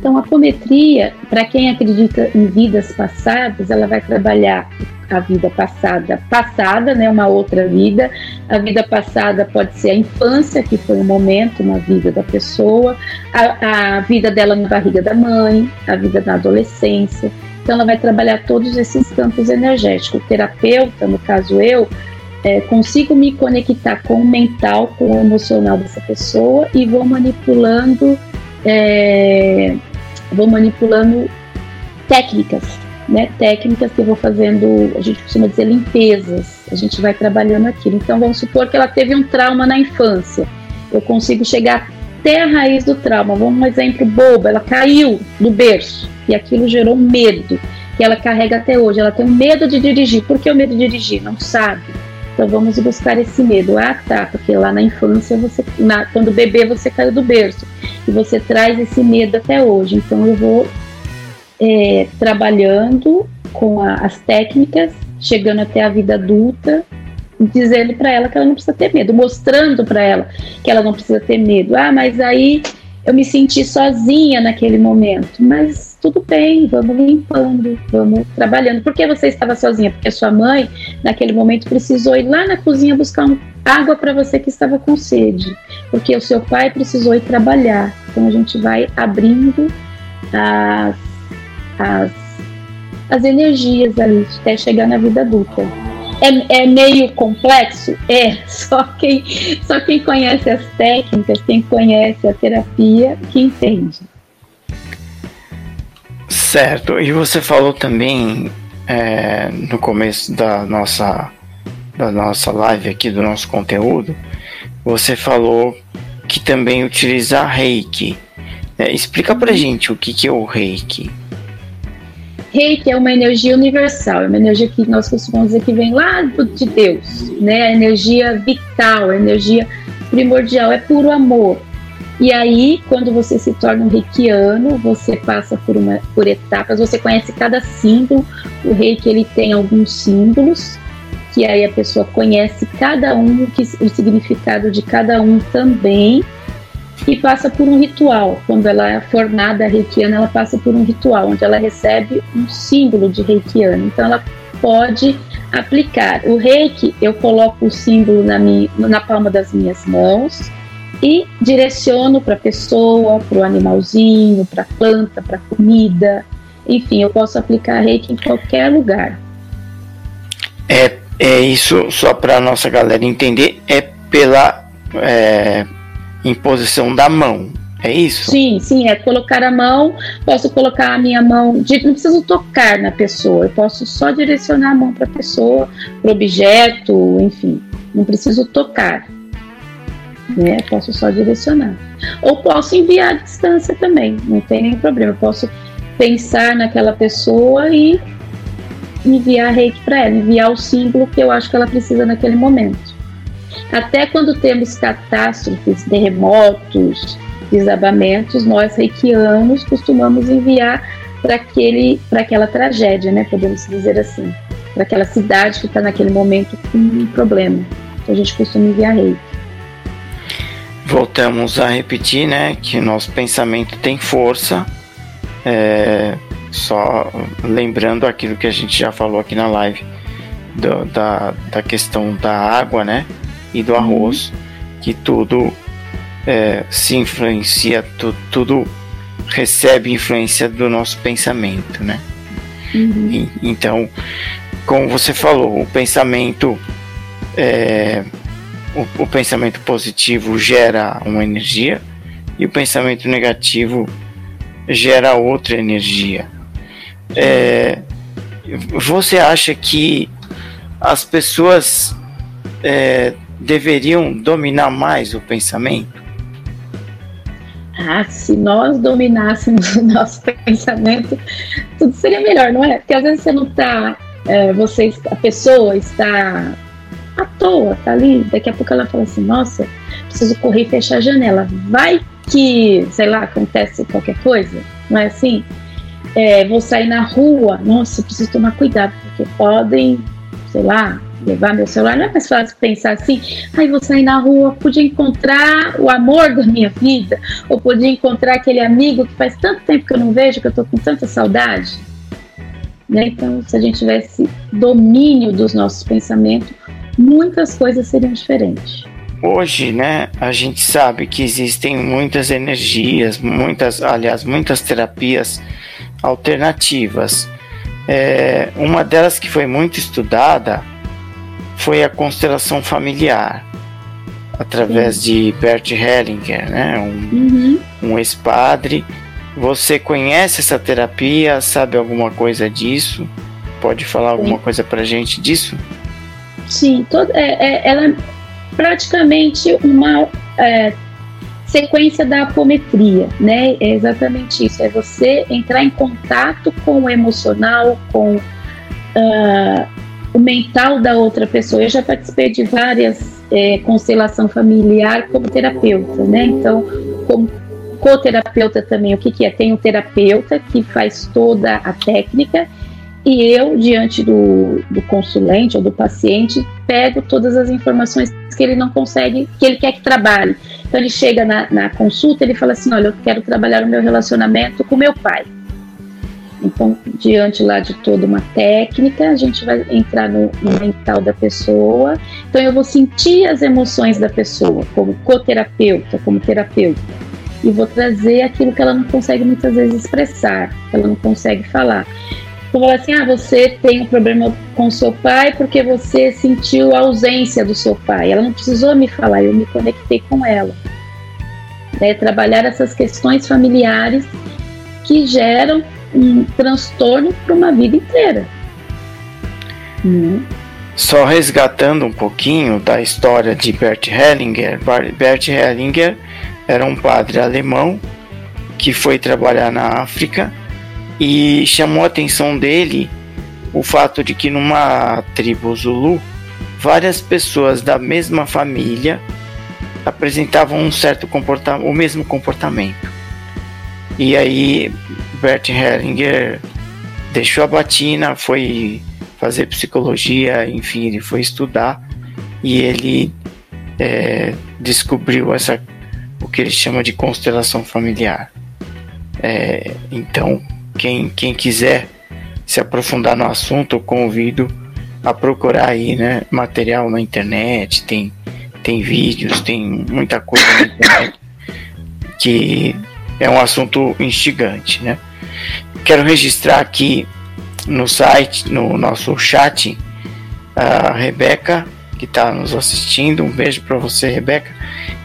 B: Então, a apometria, para quem acredita em vidas passadas, ela vai trabalhar a vida passada, passada, né, uma outra vida. A vida passada pode ser a infância, que foi um momento na vida da pessoa, a, a vida dela na barriga da mãe, a vida na adolescência. Então, ela vai trabalhar todos esses campos energéticos. O terapeuta, no caso eu, é, consigo me conectar com o mental, com o emocional dessa pessoa e vou manipulando é, vou manipulando técnicas, né? Técnicas que eu vou fazendo, a gente costuma dizer limpezas. A gente vai trabalhando aquilo. Então vamos supor que ela teve um trauma na infância. Eu consigo chegar até a raiz do trauma. Vamos um exemplo bobo, ela caiu do berço e aquilo gerou medo. que ela carrega até hoje. Ela tem medo de dirigir. Por que o medo de dirigir? Não sabe. Então vamos buscar esse medo. Ah, tá, porque lá na infância, você, na, quando bebê, você caiu do berço. E você traz esse medo até hoje. Então eu vou é, trabalhando com a, as técnicas, chegando até a vida adulta, dizendo para ela que ela não precisa ter medo, mostrando para ela que ela não precisa ter medo. Ah, mas aí eu me senti sozinha naquele momento. Mas tudo bem, vamos limpando, vamos trabalhando. Por que você estava sozinha? Porque sua mãe, naquele momento, precisou ir lá na cozinha buscar um, água para você que estava com sede. Porque o seu pai precisou ir trabalhar. Então a gente vai abrindo as, as, as energias ali até chegar na vida adulta. É, é, meio complexo? É, só quem, só quem conhece as técnicas, quem conhece a terapia, que entende.
A: Certo, e você falou também é, no começo da nossa, da nossa live aqui, do nosso conteúdo, você falou que também utiliza reiki. É, explica pra gente o que, que é o reiki.
B: Reiki é uma energia universal, é uma energia que nós costumamos dizer que vem lá de Deus, né? A energia vital, a energia primordial, é puro amor. E aí, quando você se torna um reikiano, você passa por, uma, por etapas, você conhece cada símbolo. O reiki ele tem alguns símbolos, que aí a pessoa conhece cada um, que, o significado de cada um também e passa por um ritual. Quando ela é formada reikiana, ela passa por um ritual, onde ela recebe um símbolo de reikiano. Então, ela pode aplicar. O reiki, eu coloco o símbolo na, minha, na palma das minhas mãos e direciono para a pessoa, para o animalzinho, para a planta, para a comida. Enfim, eu posso aplicar reiki em qualquer lugar.
A: É, é isso, só para a nossa galera entender, é pela. É em posição da mão. É isso?
B: Sim, sim, é colocar a mão, posso colocar a minha mão, não preciso tocar na pessoa, eu posso só direcionar a mão para a pessoa, para o objeto, enfim, não preciso tocar, né? Posso só direcionar. Ou posso enviar à distância também, não tem nenhum problema, posso pensar naquela pessoa e enviar reiki para ela, enviar o símbolo que eu acho que ela precisa naquele momento. Até quando temos catástrofes, terremotos, desabamentos, nós reikianos costumamos enviar para aquela tragédia, né? Podemos dizer assim, para aquela cidade que está naquele momento com um problema. Então a gente costuma enviar reiki.
A: Voltamos a repetir, né, que nosso pensamento tem força. É, só lembrando aquilo que a gente já falou aqui na live do, da, da questão da água, né? e do arroz, uhum. que tudo é, se influencia, tu, tudo recebe influência do nosso pensamento, né? Uhum. E, então, como você falou, o pensamento é, o, o, pensamento positivo gera uma energia e o pensamento negativo gera outra energia. É, você acha que as pessoas é, deveriam dominar mais o pensamento?
B: Ah, se nós dominássemos o nosso pensamento, tudo seria melhor, não é? Porque às vezes você não está, é, você, a pessoa está à toa, tá ali, daqui a pouco ela fala assim, nossa, preciso correr e fechar a janela. Vai que, sei lá, acontece qualquer coisa, não é assim? É, vou sair na rua, nossa, preciso tomar cuidado, porque podem, sei lá, levar meu celular, não é mais fácil pensar assim, ai, vou sair na rua, podia encontrar o amor da minha vida, ou podia encontrar aquele amigo que faz tanto tempo que eu não vejo, que eu tô com tanta saudade. Né? Então, se a gente tivesse domínio dos nossos pensamentos, muitas coisas seriam diferentes.
A: Hoje, né, a gente sabe que existem muitas energias, muitas, aliás, muitas terapias alternativas. É, uma delas que foi muito estudada foi a constelação familiar, através Sim. de Bert Hellinger, né? um, uhum. um ex-padre. Você conhece essa terapia? Sabe alguma coisa disso? Pode falar alguma Sim. coisa pra gente disso?
B: Sim, todo, é, é, ela é praticamente uma. É, sequência da apometria, né? É exatamente isso. É você entrar em contato com o emocional, com uh, o mental da outra pessoa. Eu já participei de várias é, constelação familiar como terapeuta, né? Então, como coterapeuta também, o que, que é? Tem um terapeuta que faz toda a técnica e eu, diante do, do consulente ou do paciente, pego todas as informações que ele não consegue, que ele quer que trabalhe. Então ele chega na, na consulta, ele fala assim, olha, eu quero trabalhar o meu relacionamento com meu pai. Então, diante lá de toda uma técnica, a gente vai entrar no, no, mental da pessoa. Então, eu vou sentir as emoções da pessoa, como coterapeuta, como terapeuta, e vou trazer aquilo que ela não consegue muitas vezes expressar, que ela não consegue falar. Falar assim: ah, você tem um problema com seu pai porque você sentiu a ausência do seu pai. Ela não precisou me falar, eu me conectei com ela. É, trabalhar essas questões familiares que geram um transtorno para uma vida inteira.
A: Hum. Só resgatando um pouquinho da história de Bert Hellinger. Bert Hellinger era um padre alemão que foi trabalhar na África e chamou a atenção dele o fato de que numa tribo Zulu, várias pessoas da mesma família apresentavam um certo comportamento, o mesmo comportamento. E aí Bert Hellinger deixou a batina, foi fazer psicologia, enfim, ele foi estudar e ele é, descobriu essa o que ele chama de constelação familiar. É, então quem, quem quiser se aprofundar no assunto, eu convido a procurar aí, né, material na internet, tem, tem vídeos, tem muita coisa na internet que é um assunto instigante, né? Quero registrar aqui no site, no nosso chat, a Rebeca, que está nos assistindo. Um beijo para você, Rebeca.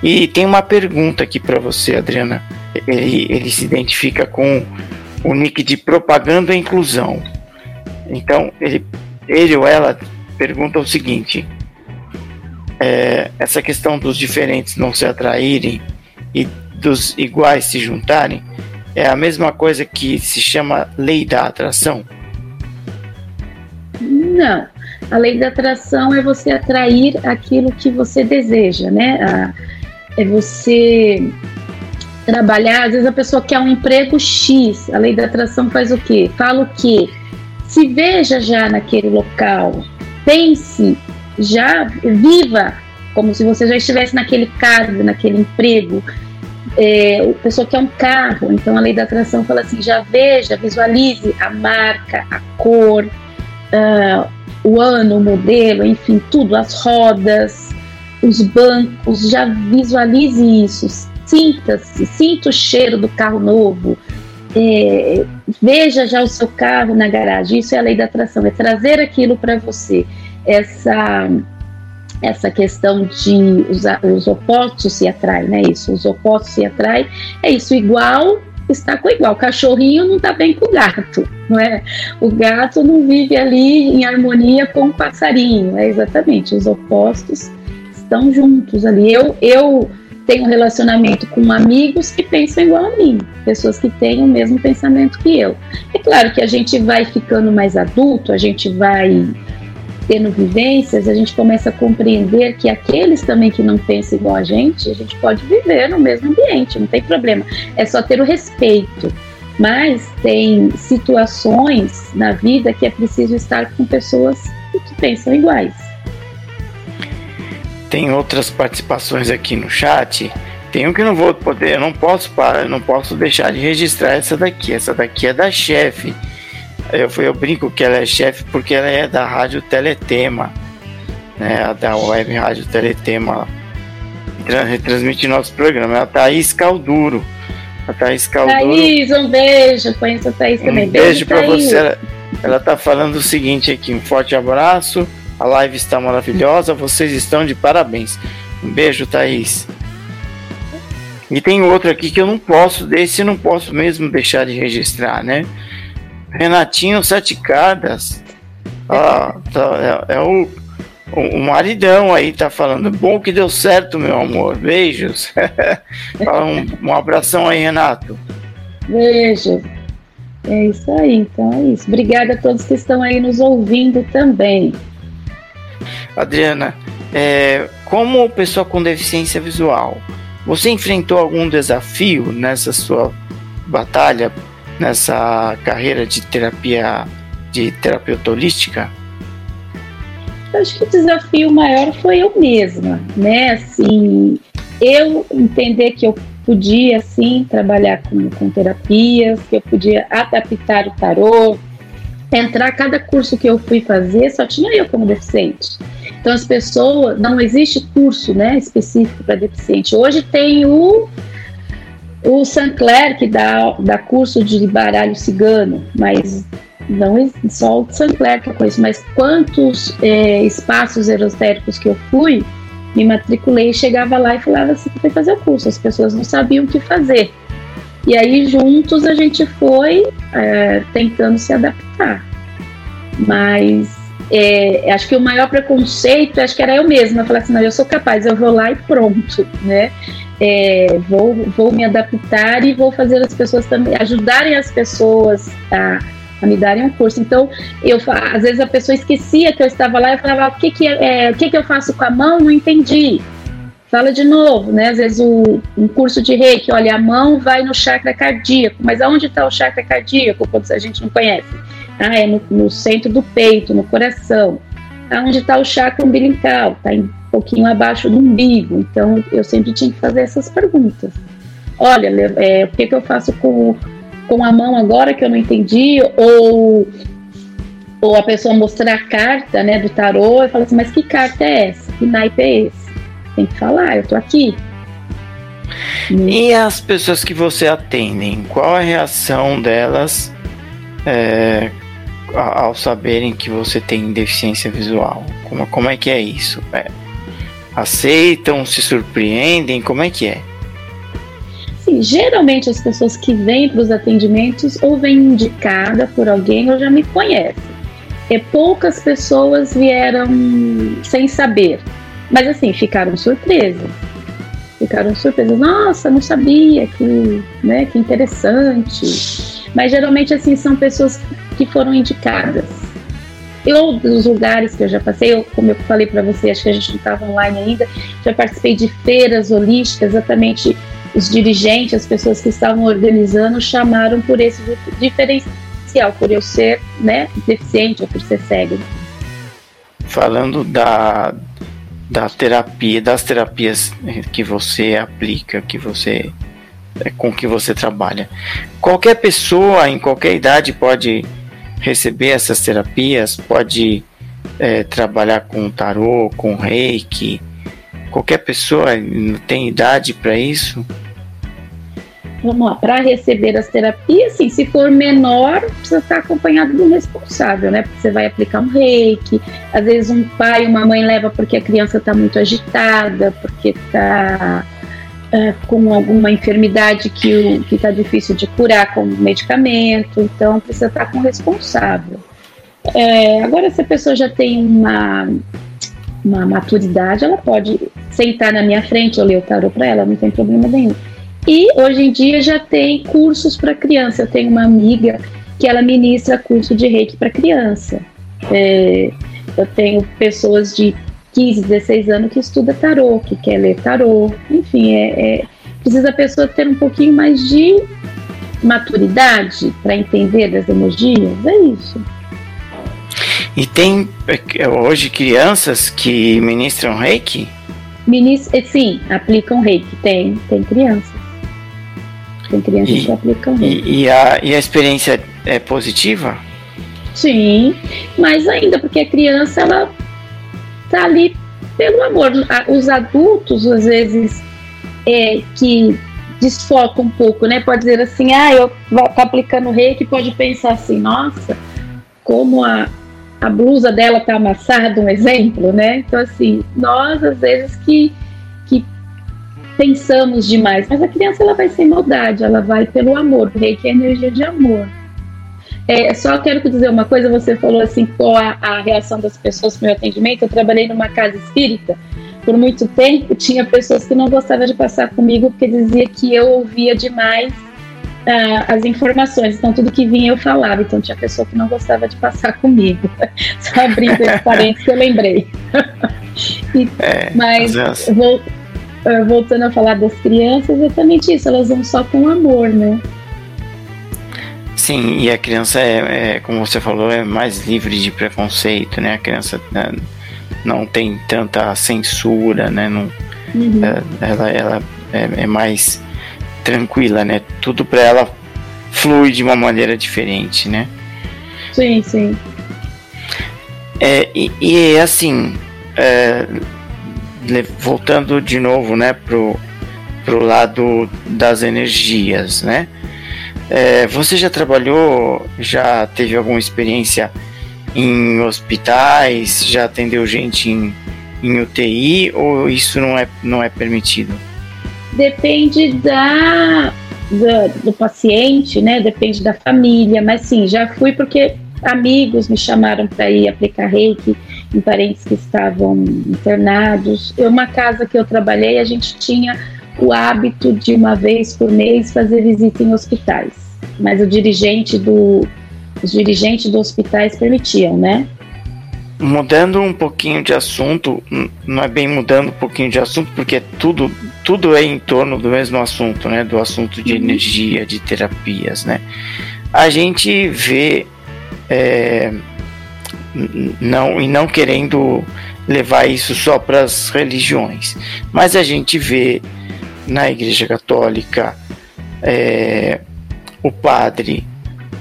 A: E tem uma pergunta aqui para você, Adriana. Ele, ele se identifica com o nick de propaganda e inclusão. Então, ele, ele ou ela pergunta o seguinte: é, essa questão dos diferentes não se atraírem e dos iguais se juntarem é a mesma coisa que se chama lei da atração?
B: Não. A lei da atração é você atrair aquilo que você deseja, né? É você trabalhar, às vezes a pessoa quer um emprego X, a lei da atração faz o quê? Fala o quê? Se veja já naquele local, pense, já viva como se você já estivesse naquele cargo, naquele emprego. É, a pessoa quer um carro, então a lei da atração fala assim: já veja, visualize a marca, a cor, uh, o ano, o modelo, enfim, tudo, as rodas, os bancos, já visualize isso, sinta-se, sinta o cheiro do carro novo, é, veja já o seu carro na garagem. Isso é a lei da atração, é trazer aquilo para você. Essa essa questão de os, os opostos se atraem, né? Isso, os opostos se atraem. É isso, igual está com igual. O cachorrinho não está bem com o gato, não é? O gato não vive ali em harmonia com o passarinho. É exatamente, os opostos estão juntos ali. Eu, eu tenho um relacionamento com amigos que pensam igual a mim, pessoas que têm o mesmo pensamento que eu. É claro que a gente vai ficando mais adulto, a gente vai tendo vivências, a gente começa a compreender que aqueles também que não pensam igual a gente, a gente pode viver no mesmo ambiente, não tem problema. É só ter o respeito. Mas tem situações na vida que é preciso estar com pessoas que pensam iguais.
A: Tem outras participações aqui no chat. Tem um que não vou poder, eu não posso parar, não posso deixar de registrar essa daqui. Essa daqui é da chefe. Eu, eu brinco que ela é chefe porque ela é da Rádio Teletema, né? Da Web Rádio Teletema. Retransmite nosso programa. Ela Thaís Calduro. A Thaís Calduro.
B: Thaís, um beijo. Conheço a Thaís também.
A: Um beijo, beijo para você. Ela, ela tá falando o seguinte aqui: um forte abraço. A live está maravilhosa, vocês estão de parabéns. Um beijo, Thaís. E tem outro aqui que eu não posso, desse não posso mesmo deixar de registrar, né? Renatinho Sete Cardas. Ah, tá, é, é, o, o maridão aí tá falando, bom que deu certo, meu amor. Beijos. um, um abração aí, Renato.
B: Beijo. É isso aí, então é isso. Obrigada a todos que estão aí nos ouvindo também.
A: Adriana, é, como pessoa com deficiência visual, você enfrentou algum desafio nessa sua batalha, nessa carreira de terapia, de terapeuta holística?
B: acho que o desafio maior foi eu mesma, né? Assim, eu entender que eu podia, sim, trabalhar com, com terapias, que eu podia adaptar o tarô, entrar cada curso que eu fui fazer, só tinha eu como deficiente. Então as pessoas, não existe curso, né, específico para deficiente. Hoje tem o o Sancler que dá, dá curso de baralho cigano, mas não só o Sancler que eu conheço, mas quantos é, espaços esotéricos que eu fui, me matriculei, chegava lá e falava assim, foi fazer o curso, as pessoas não sabiam o que fazer. E aí juntos a gente foi é, tentando se adaptar. Mas é, acho que o maior preconceito, acho que era eu mesma, falei assim, não, eu sou capaz, eu vou lá e pronto, né? É, vou, vou me adaptar e vou fazer as pessoas também, ajudarem as pessoas a a me darem um curso. Então, eu às vezes a pessoa esquecia que eu estava lá e falava, o que que, é, o que que eu faço com a mão? Não entendi. Fala de novo, né? Às vezes o, um curso de reiki, olha, a mão vai no chakra cardíaco, mas aonde está o chakra cardíaco quando a gente não conhece? Ah, é no, no centro do peito, no coração. Aonde está o chakra umbilical? Está um pouquinho abaixo do umbigo. Então, eu sempre tinha que fazer essas perguntas. Olha, é, o que, que eu faço com com a mão agora que eu não entendi, ou, ou a pessoa mostrar a carta né, do tarô e falar assim, mas que carta é essa? Que naipe é esse? Tem que falar, eu tô aqui.
A: E as pessoas que você atende, qual a reação delas é, ao saberem que você tem deficiência visual? Como, como é que é isso? É, aceitam, se surpreendem? Como é que é?
B: Sim, geralmente as pessoas que vêm para os atendimentos ou vêm indicada por alguém ou já me conhecem. É, poucas pessoas vieram sem saber, mas assim, ficaram surpresas. Ficaram surpresas. Nossa, não sabia que, né, que interessante. Mas geralmente assim são pessoas que foram indicadas. Eu, dos lugares que eu já passei, eu, como eu falei para você, acho que a gente não estava online ainda, já participei de feiras holísticas, exatamente os dirigentes, as pessoas que estavam organizando, chamaram por esse diferencial, por eu ser né, deficiente ou por ser cego.
A: Falando da, da terapia, das terapias que você aplica, que você é, com que você trabalha. Qualquer pessoa em qualquer idade pode receber essas terapias, pode é, trabalhar com tarô, com reiki. Qualquer pessoa tem idade para isso?
B: Vamos lá, para receber as terapias, sim, se for menor, precisa estar acompanhado do responsável, né? Porque você vai aplicar um reiki, às vezes um pai, uma mãe leva porque a criança está muito agitada, porque está é, com alguma enfermidade que está difícil de curar com medicamento, então precisa estar com o responsável. É, agora, se a pessoa já tem uma, uma maturidade, ela pode sentar na minha frente, eu ler o tarô para ela, não tem problema nenhum. E hoje em dia já tem cursos para criança. Eu tenho uma amiga que ela ministra curso de reiki para criança. É, eu tenho pessoas de 15, 16 anos que estuda tarô, que quer ler tarô. Enfim, é, é precisa a pessoa ter um pouquinho mais de maturidade para entender das energias. É isso.
A: E tem é, hoje crianças que ministram reiki?
B: Ministra, sim, aplicam reiki. Tem, tem crianças. Tem crianças e, que aplicam
A: e, e, a, e a experiência é positiva?
B: Sim, mas ainda porque a criança ela tá ali pelo amor. Os adultos às vezes é que desfocam um pouco, né? Pode dizer assim, ah, eu tá aplicando reiki, pode pensar assim, nossa, como a, a blusa dela tá amassada, um exemplo, né? Então assim, nós às vezes que pensamos demais, mas a criança ela vai sem maldade, ela vai pelo amor, o reiki é energia de amor. É, só quero dizer uma coisa, você falou assim, qual a, a reação das pessoas para o meu atendimento. Eu trabalhei numa casa espírita por muito tempo, tinha pessoas que não gostavam de passar comigo porque dizia que eu ouvia demais uh, as informações. Então, tudo que vinha eu falava. Então, tinha pessoa que não gostava de passar comigo. Só abrindo esse parênteses que eu lembrei. e, é, mas, vou, voltando a falar das crianças, é exatamente isso. Elas vão só com amor, né?
A: Sim, e a criança é, é, como você falou, é mais livre de preconceito, né? A criança né, não tem tanta censura, né? Não, uhum. é, ela ela é, é, mais tranquila, né? Tudo para ela flui de uma maneira diferente, né?
B: Sim, sim.
A: É, e, e assim, é, voltando de novo, né, pro, pro lado das energias, né? É, você já trabalhou, já teve alguma experiência em hospitais, já atendeu gente em, em UTI ou isso não é, não é permitido?
B: Depende da, do, do paciente, né? Depende da família, mas sim, já fui porque amigos me chamaram para ir aplicar reiki em parentes que estavam internados. Eu, uma casa que eu trabalhei, a gente tinha o hábito de uma vez por mês fazer visita em hospitais, mas o dirigente do os dirigentes dos hospitais permitiam, né?
A: Mudando um pouquinho de assunto, não é bem mudando um pouquinho de assunto, porque tudo, tudo é em torno do mesmo assunto, né? Do assunto de uhum. energia, de terapias, né? A gente vê é, não e não querendo levar isso só para as religiões, mas a gente vê na Igreja Católica é, o padre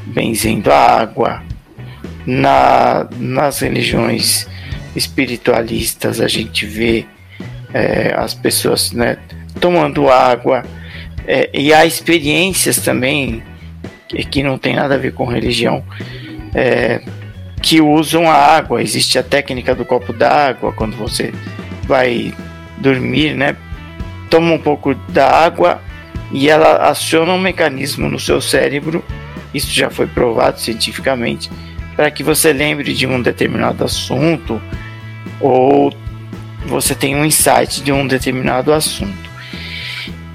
A: benzendo a água. Na, nas religiões espiritualistas a gente vê é, as pessoas né, tomando água é, e há experiências também que, que, não tem nada a ver com religião é, que usam a água. Existe a técnica do copo d'água quando você vai dormir, né? Toma um pouco da água e ela aciona um mecanismo no seu cérebro isso já foi provado cientificamente, para que você lembre de um determinado assunto ou você tenha um insight de um determinado assunto.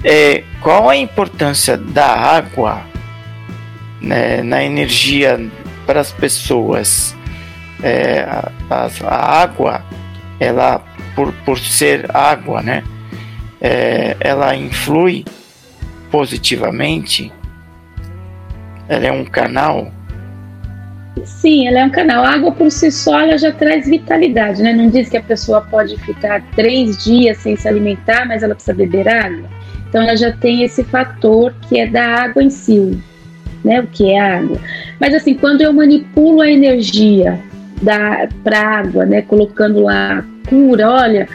A: É, qual a importância da água né, na energia para as pessoas? É, a, a, água, ela por, por ser água, né, é, ela influi positivamente ela é um canal?
B: Sim, ela é um canal. A água por si só ela já traz vitalidade, né? Não diz que a pessoa pode ficar três dias sem se alimentar, mas ela precisa beber água. Então ela já tem esse fator que é da água em si, né? O que é água. Mas assim, quando eu manipulo a energia para água, né? Colocando lá cura, olha,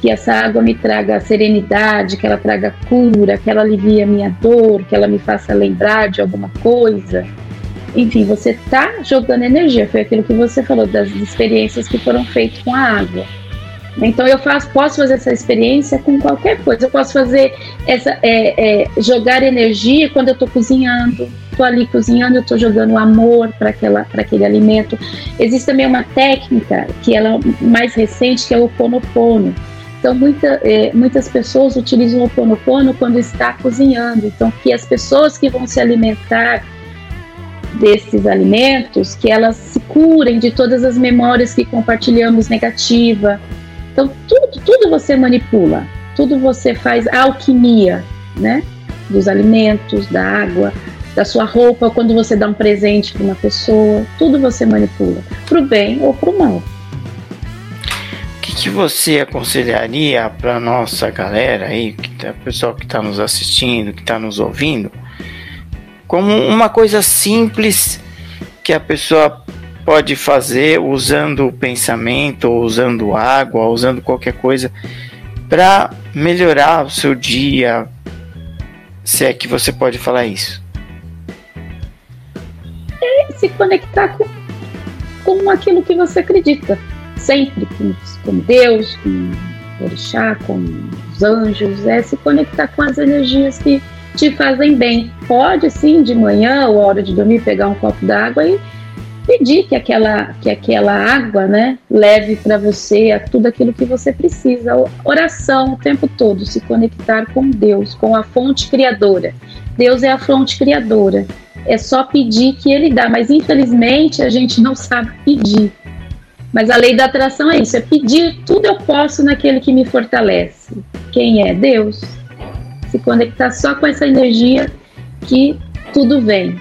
B: que essa água me traga serenidade, que ela traga cura, que ela alivie a minha dor, que ela me faça lembrar de alguma coisa. Enfim, você está jogando energia, foi aquilo que você falou, das experiências que foram feitas com a água. Então eu faço, posso fazer essa experiência com qualquer coisa. Eu posso fazer essa, é, é, jogar energia quando eu estou cozinhando. Estou ali cozinhando, eu estou jogando amor para aquele alimento. Existe também uma técnica que ela mais recente que é o ponopono então, muita, é, muitas pessoas utilizam o ponopono quando está cozinhando. Então, que as pessoas que vão se alimentar desses alimentos, que elas se curem de todas as memórias que compartilhamos negativa. Então, tudo, tudo você manipula, tudo você faz alquimia, né? Dos alimentos, da água, da sua roupa, quando você dá um presente para uma pessoa, tudo você manipula, para o bem ou para o mal
A: que você aconselharia para nossa galera aí, que tá, pessoal que está nos assistindo, que está nos ouvindo, como uma coisa simples que a pessoa pode fazer usando o pensamento, ou usando água, ou usando qualquer coisa para melhorar o seu dia, se é que você pode falar isso?
B: É se conectar com, com aquilo que você acredita sempre com, com Deus, com o orixá, com os anjos, é se conectar com as energias que te fazem bem. pode, sim, de manhã ou hora de dormir, pegar um copo d'água e pedir que aquela, que aquela água né, leve para você a tudo aquilo que você precisa. Oração o tempo todo, se conectar com Deus, com a fonte criadora. Deus é a fonte criadora. É só pedir que Ele dá, mas infelizmente a gente não sabe pedir. Mas a lei da atração é isso: é pedir tudo eu posso naquele que me fortalece. Quem é? Deus. Se conectar só com essa energia que tudo vem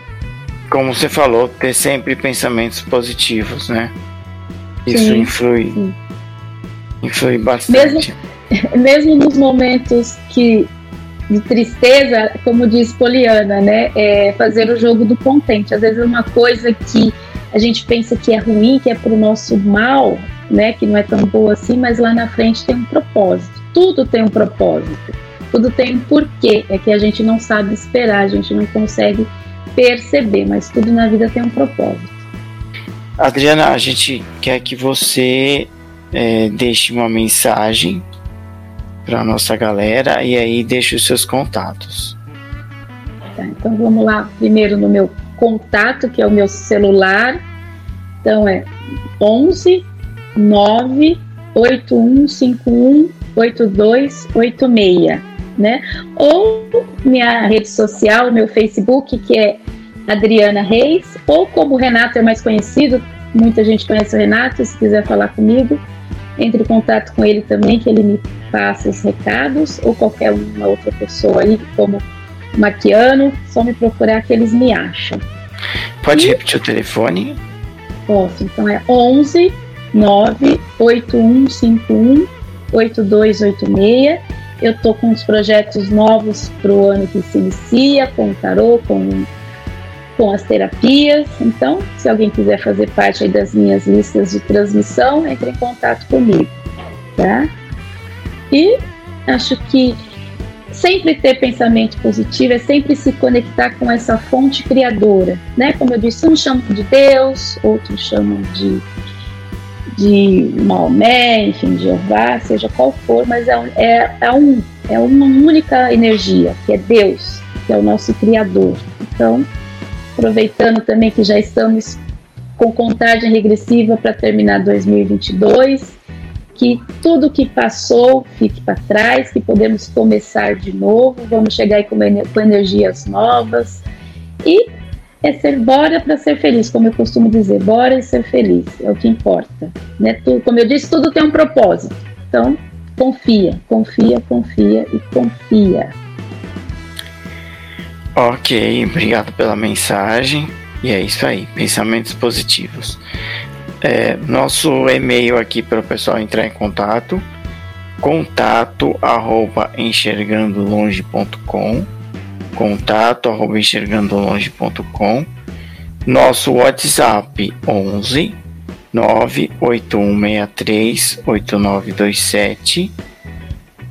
A: como você falou, ter sempre pensamentos positivos, né? Isso sim, influi, sim. influi bastante.
B: Mesmo, mesmo nos momentos que de tristeza, como diz Poliana, né? É fazer o jogo do contente. Às vezes é uma coisa que a gente pensa que é ruim, que é para o nosso mal, né? Que não é tão boa assim, mas lá na frente tem um propósito. Tudo tem um propósito. Tudo tem um porquê. É que a gente não sabe esperar, a gente não consegue perceber, mas tudo na vida tem um propósito.
A: Adriana, a gente quer que você é, deixe uma mensagem para nossa galera e aí deixe os seus contatos.
B: Tá, então vamos lá, primeiro no meu contato, que é o meu celular. Então é 11 9 8151 8286 né? Ou minha rede social, meu Facebook, que é Adriana Reis, ou como o Renato é mais conhecido, muita gente conhece o Renato, se quiser falar comigo, entre em contato com ele também, que ele me passa os recados, ou qualquer uma outra pessoa aí, como Maquiano, só me procurar que eles me acham.
A: Pode e, repetir o telefone?
B: Posso, então é 11 98151 8286 eu estou com uns projetos novos para o ano que se inicia, com o tarô, com, com as terapias. Então, se alguém quiser fazer parte das minhas listas de transmissão, entre em contato comigo. Tá? E acho que sempre ter pensamento positivo é sempre se conectar com essa fonte criadora, né? Como eu disse, uns chamam de Deus, outros chamam de de Maomé, enfim, de Jeová, seja qual for, mas é, é, é, um, é uma única energia, que é Deus, que é o nosso Criador. Então, aproveitando também que já estamos com contagem regressiva para terminar 2022, que tudo que passou fique para trás, que podemos começar de novo, vamos chegar aí com, com energias novas e é ser bora para ser feliz, como eu costumo dizer, bora e ser feliz, é o que importa. Né? Tu, como eu disse, tudo tem um propósito. Então, confia, confia, confia e confia.
A: Ok, obrigado pela mensagem. E é isso aí, pensamentos positivos. É, nosso e-mail aqui para o pessoal entrar em contato, contato arroba enxergandolonge.com contato arroba enxergandolonge.com nosso WhatsApp 11 98163 8927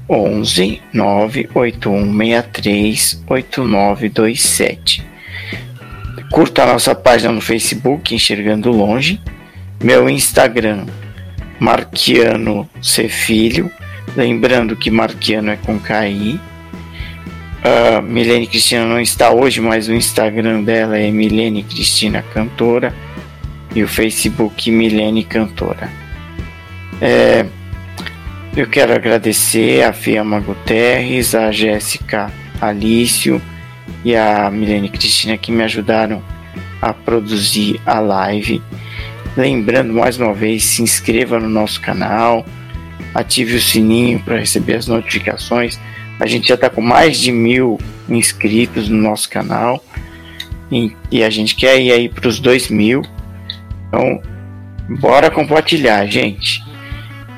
A: 11 98163 8927 Curta a nossa página no Facebook Enxergando Longe. Meu Instagram Marquiano C. Filho. Lembrando que Marquiano é com KI a Milene Cristina não está hoje, mas o Instagram dela é Milene Cristina Cantora e o Facebook Milene Cantora. É, eu quero agradecer a Fiamma Guterres, a Jéssica Alício e a Milene Cristina que me ajudaram a produzir a live. Lembrando mais uma vez, se inscreva no nosso canal, ative o sininho para receber as notificações a gente já está com mais de mil inscritos no nosso canal e, e a gente quer ir aí para os dois mil. Então, bora compartilhar, gente.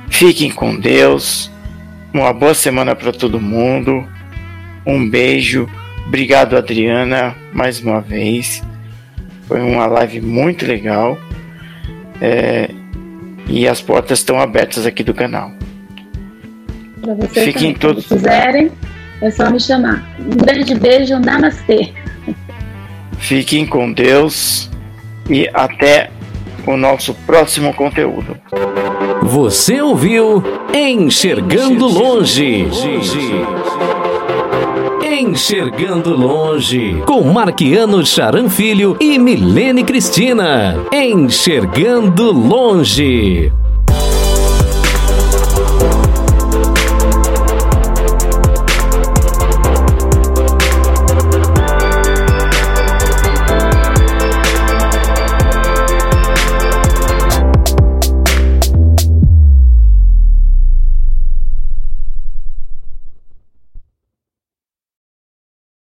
A: Fiquem com Deus. Uma boa semana para todo mundo. Um beijo. Obrigado, Adriana, mais uma vez. Foi uma live muito legal. É, e as portas estão abertas aqui do canal
B: para vocês Fiquem também. todos. Se quiserem, é só me chamar. Um grande beijo, namastê.
A: Fiquem com Deus e até o nosso próximo conteúdo.
C: Você ouviu Enxergando Longe. Enxergando Longe, com Marquiano Charan Filho e Milene Cristina. Enxergando Longe.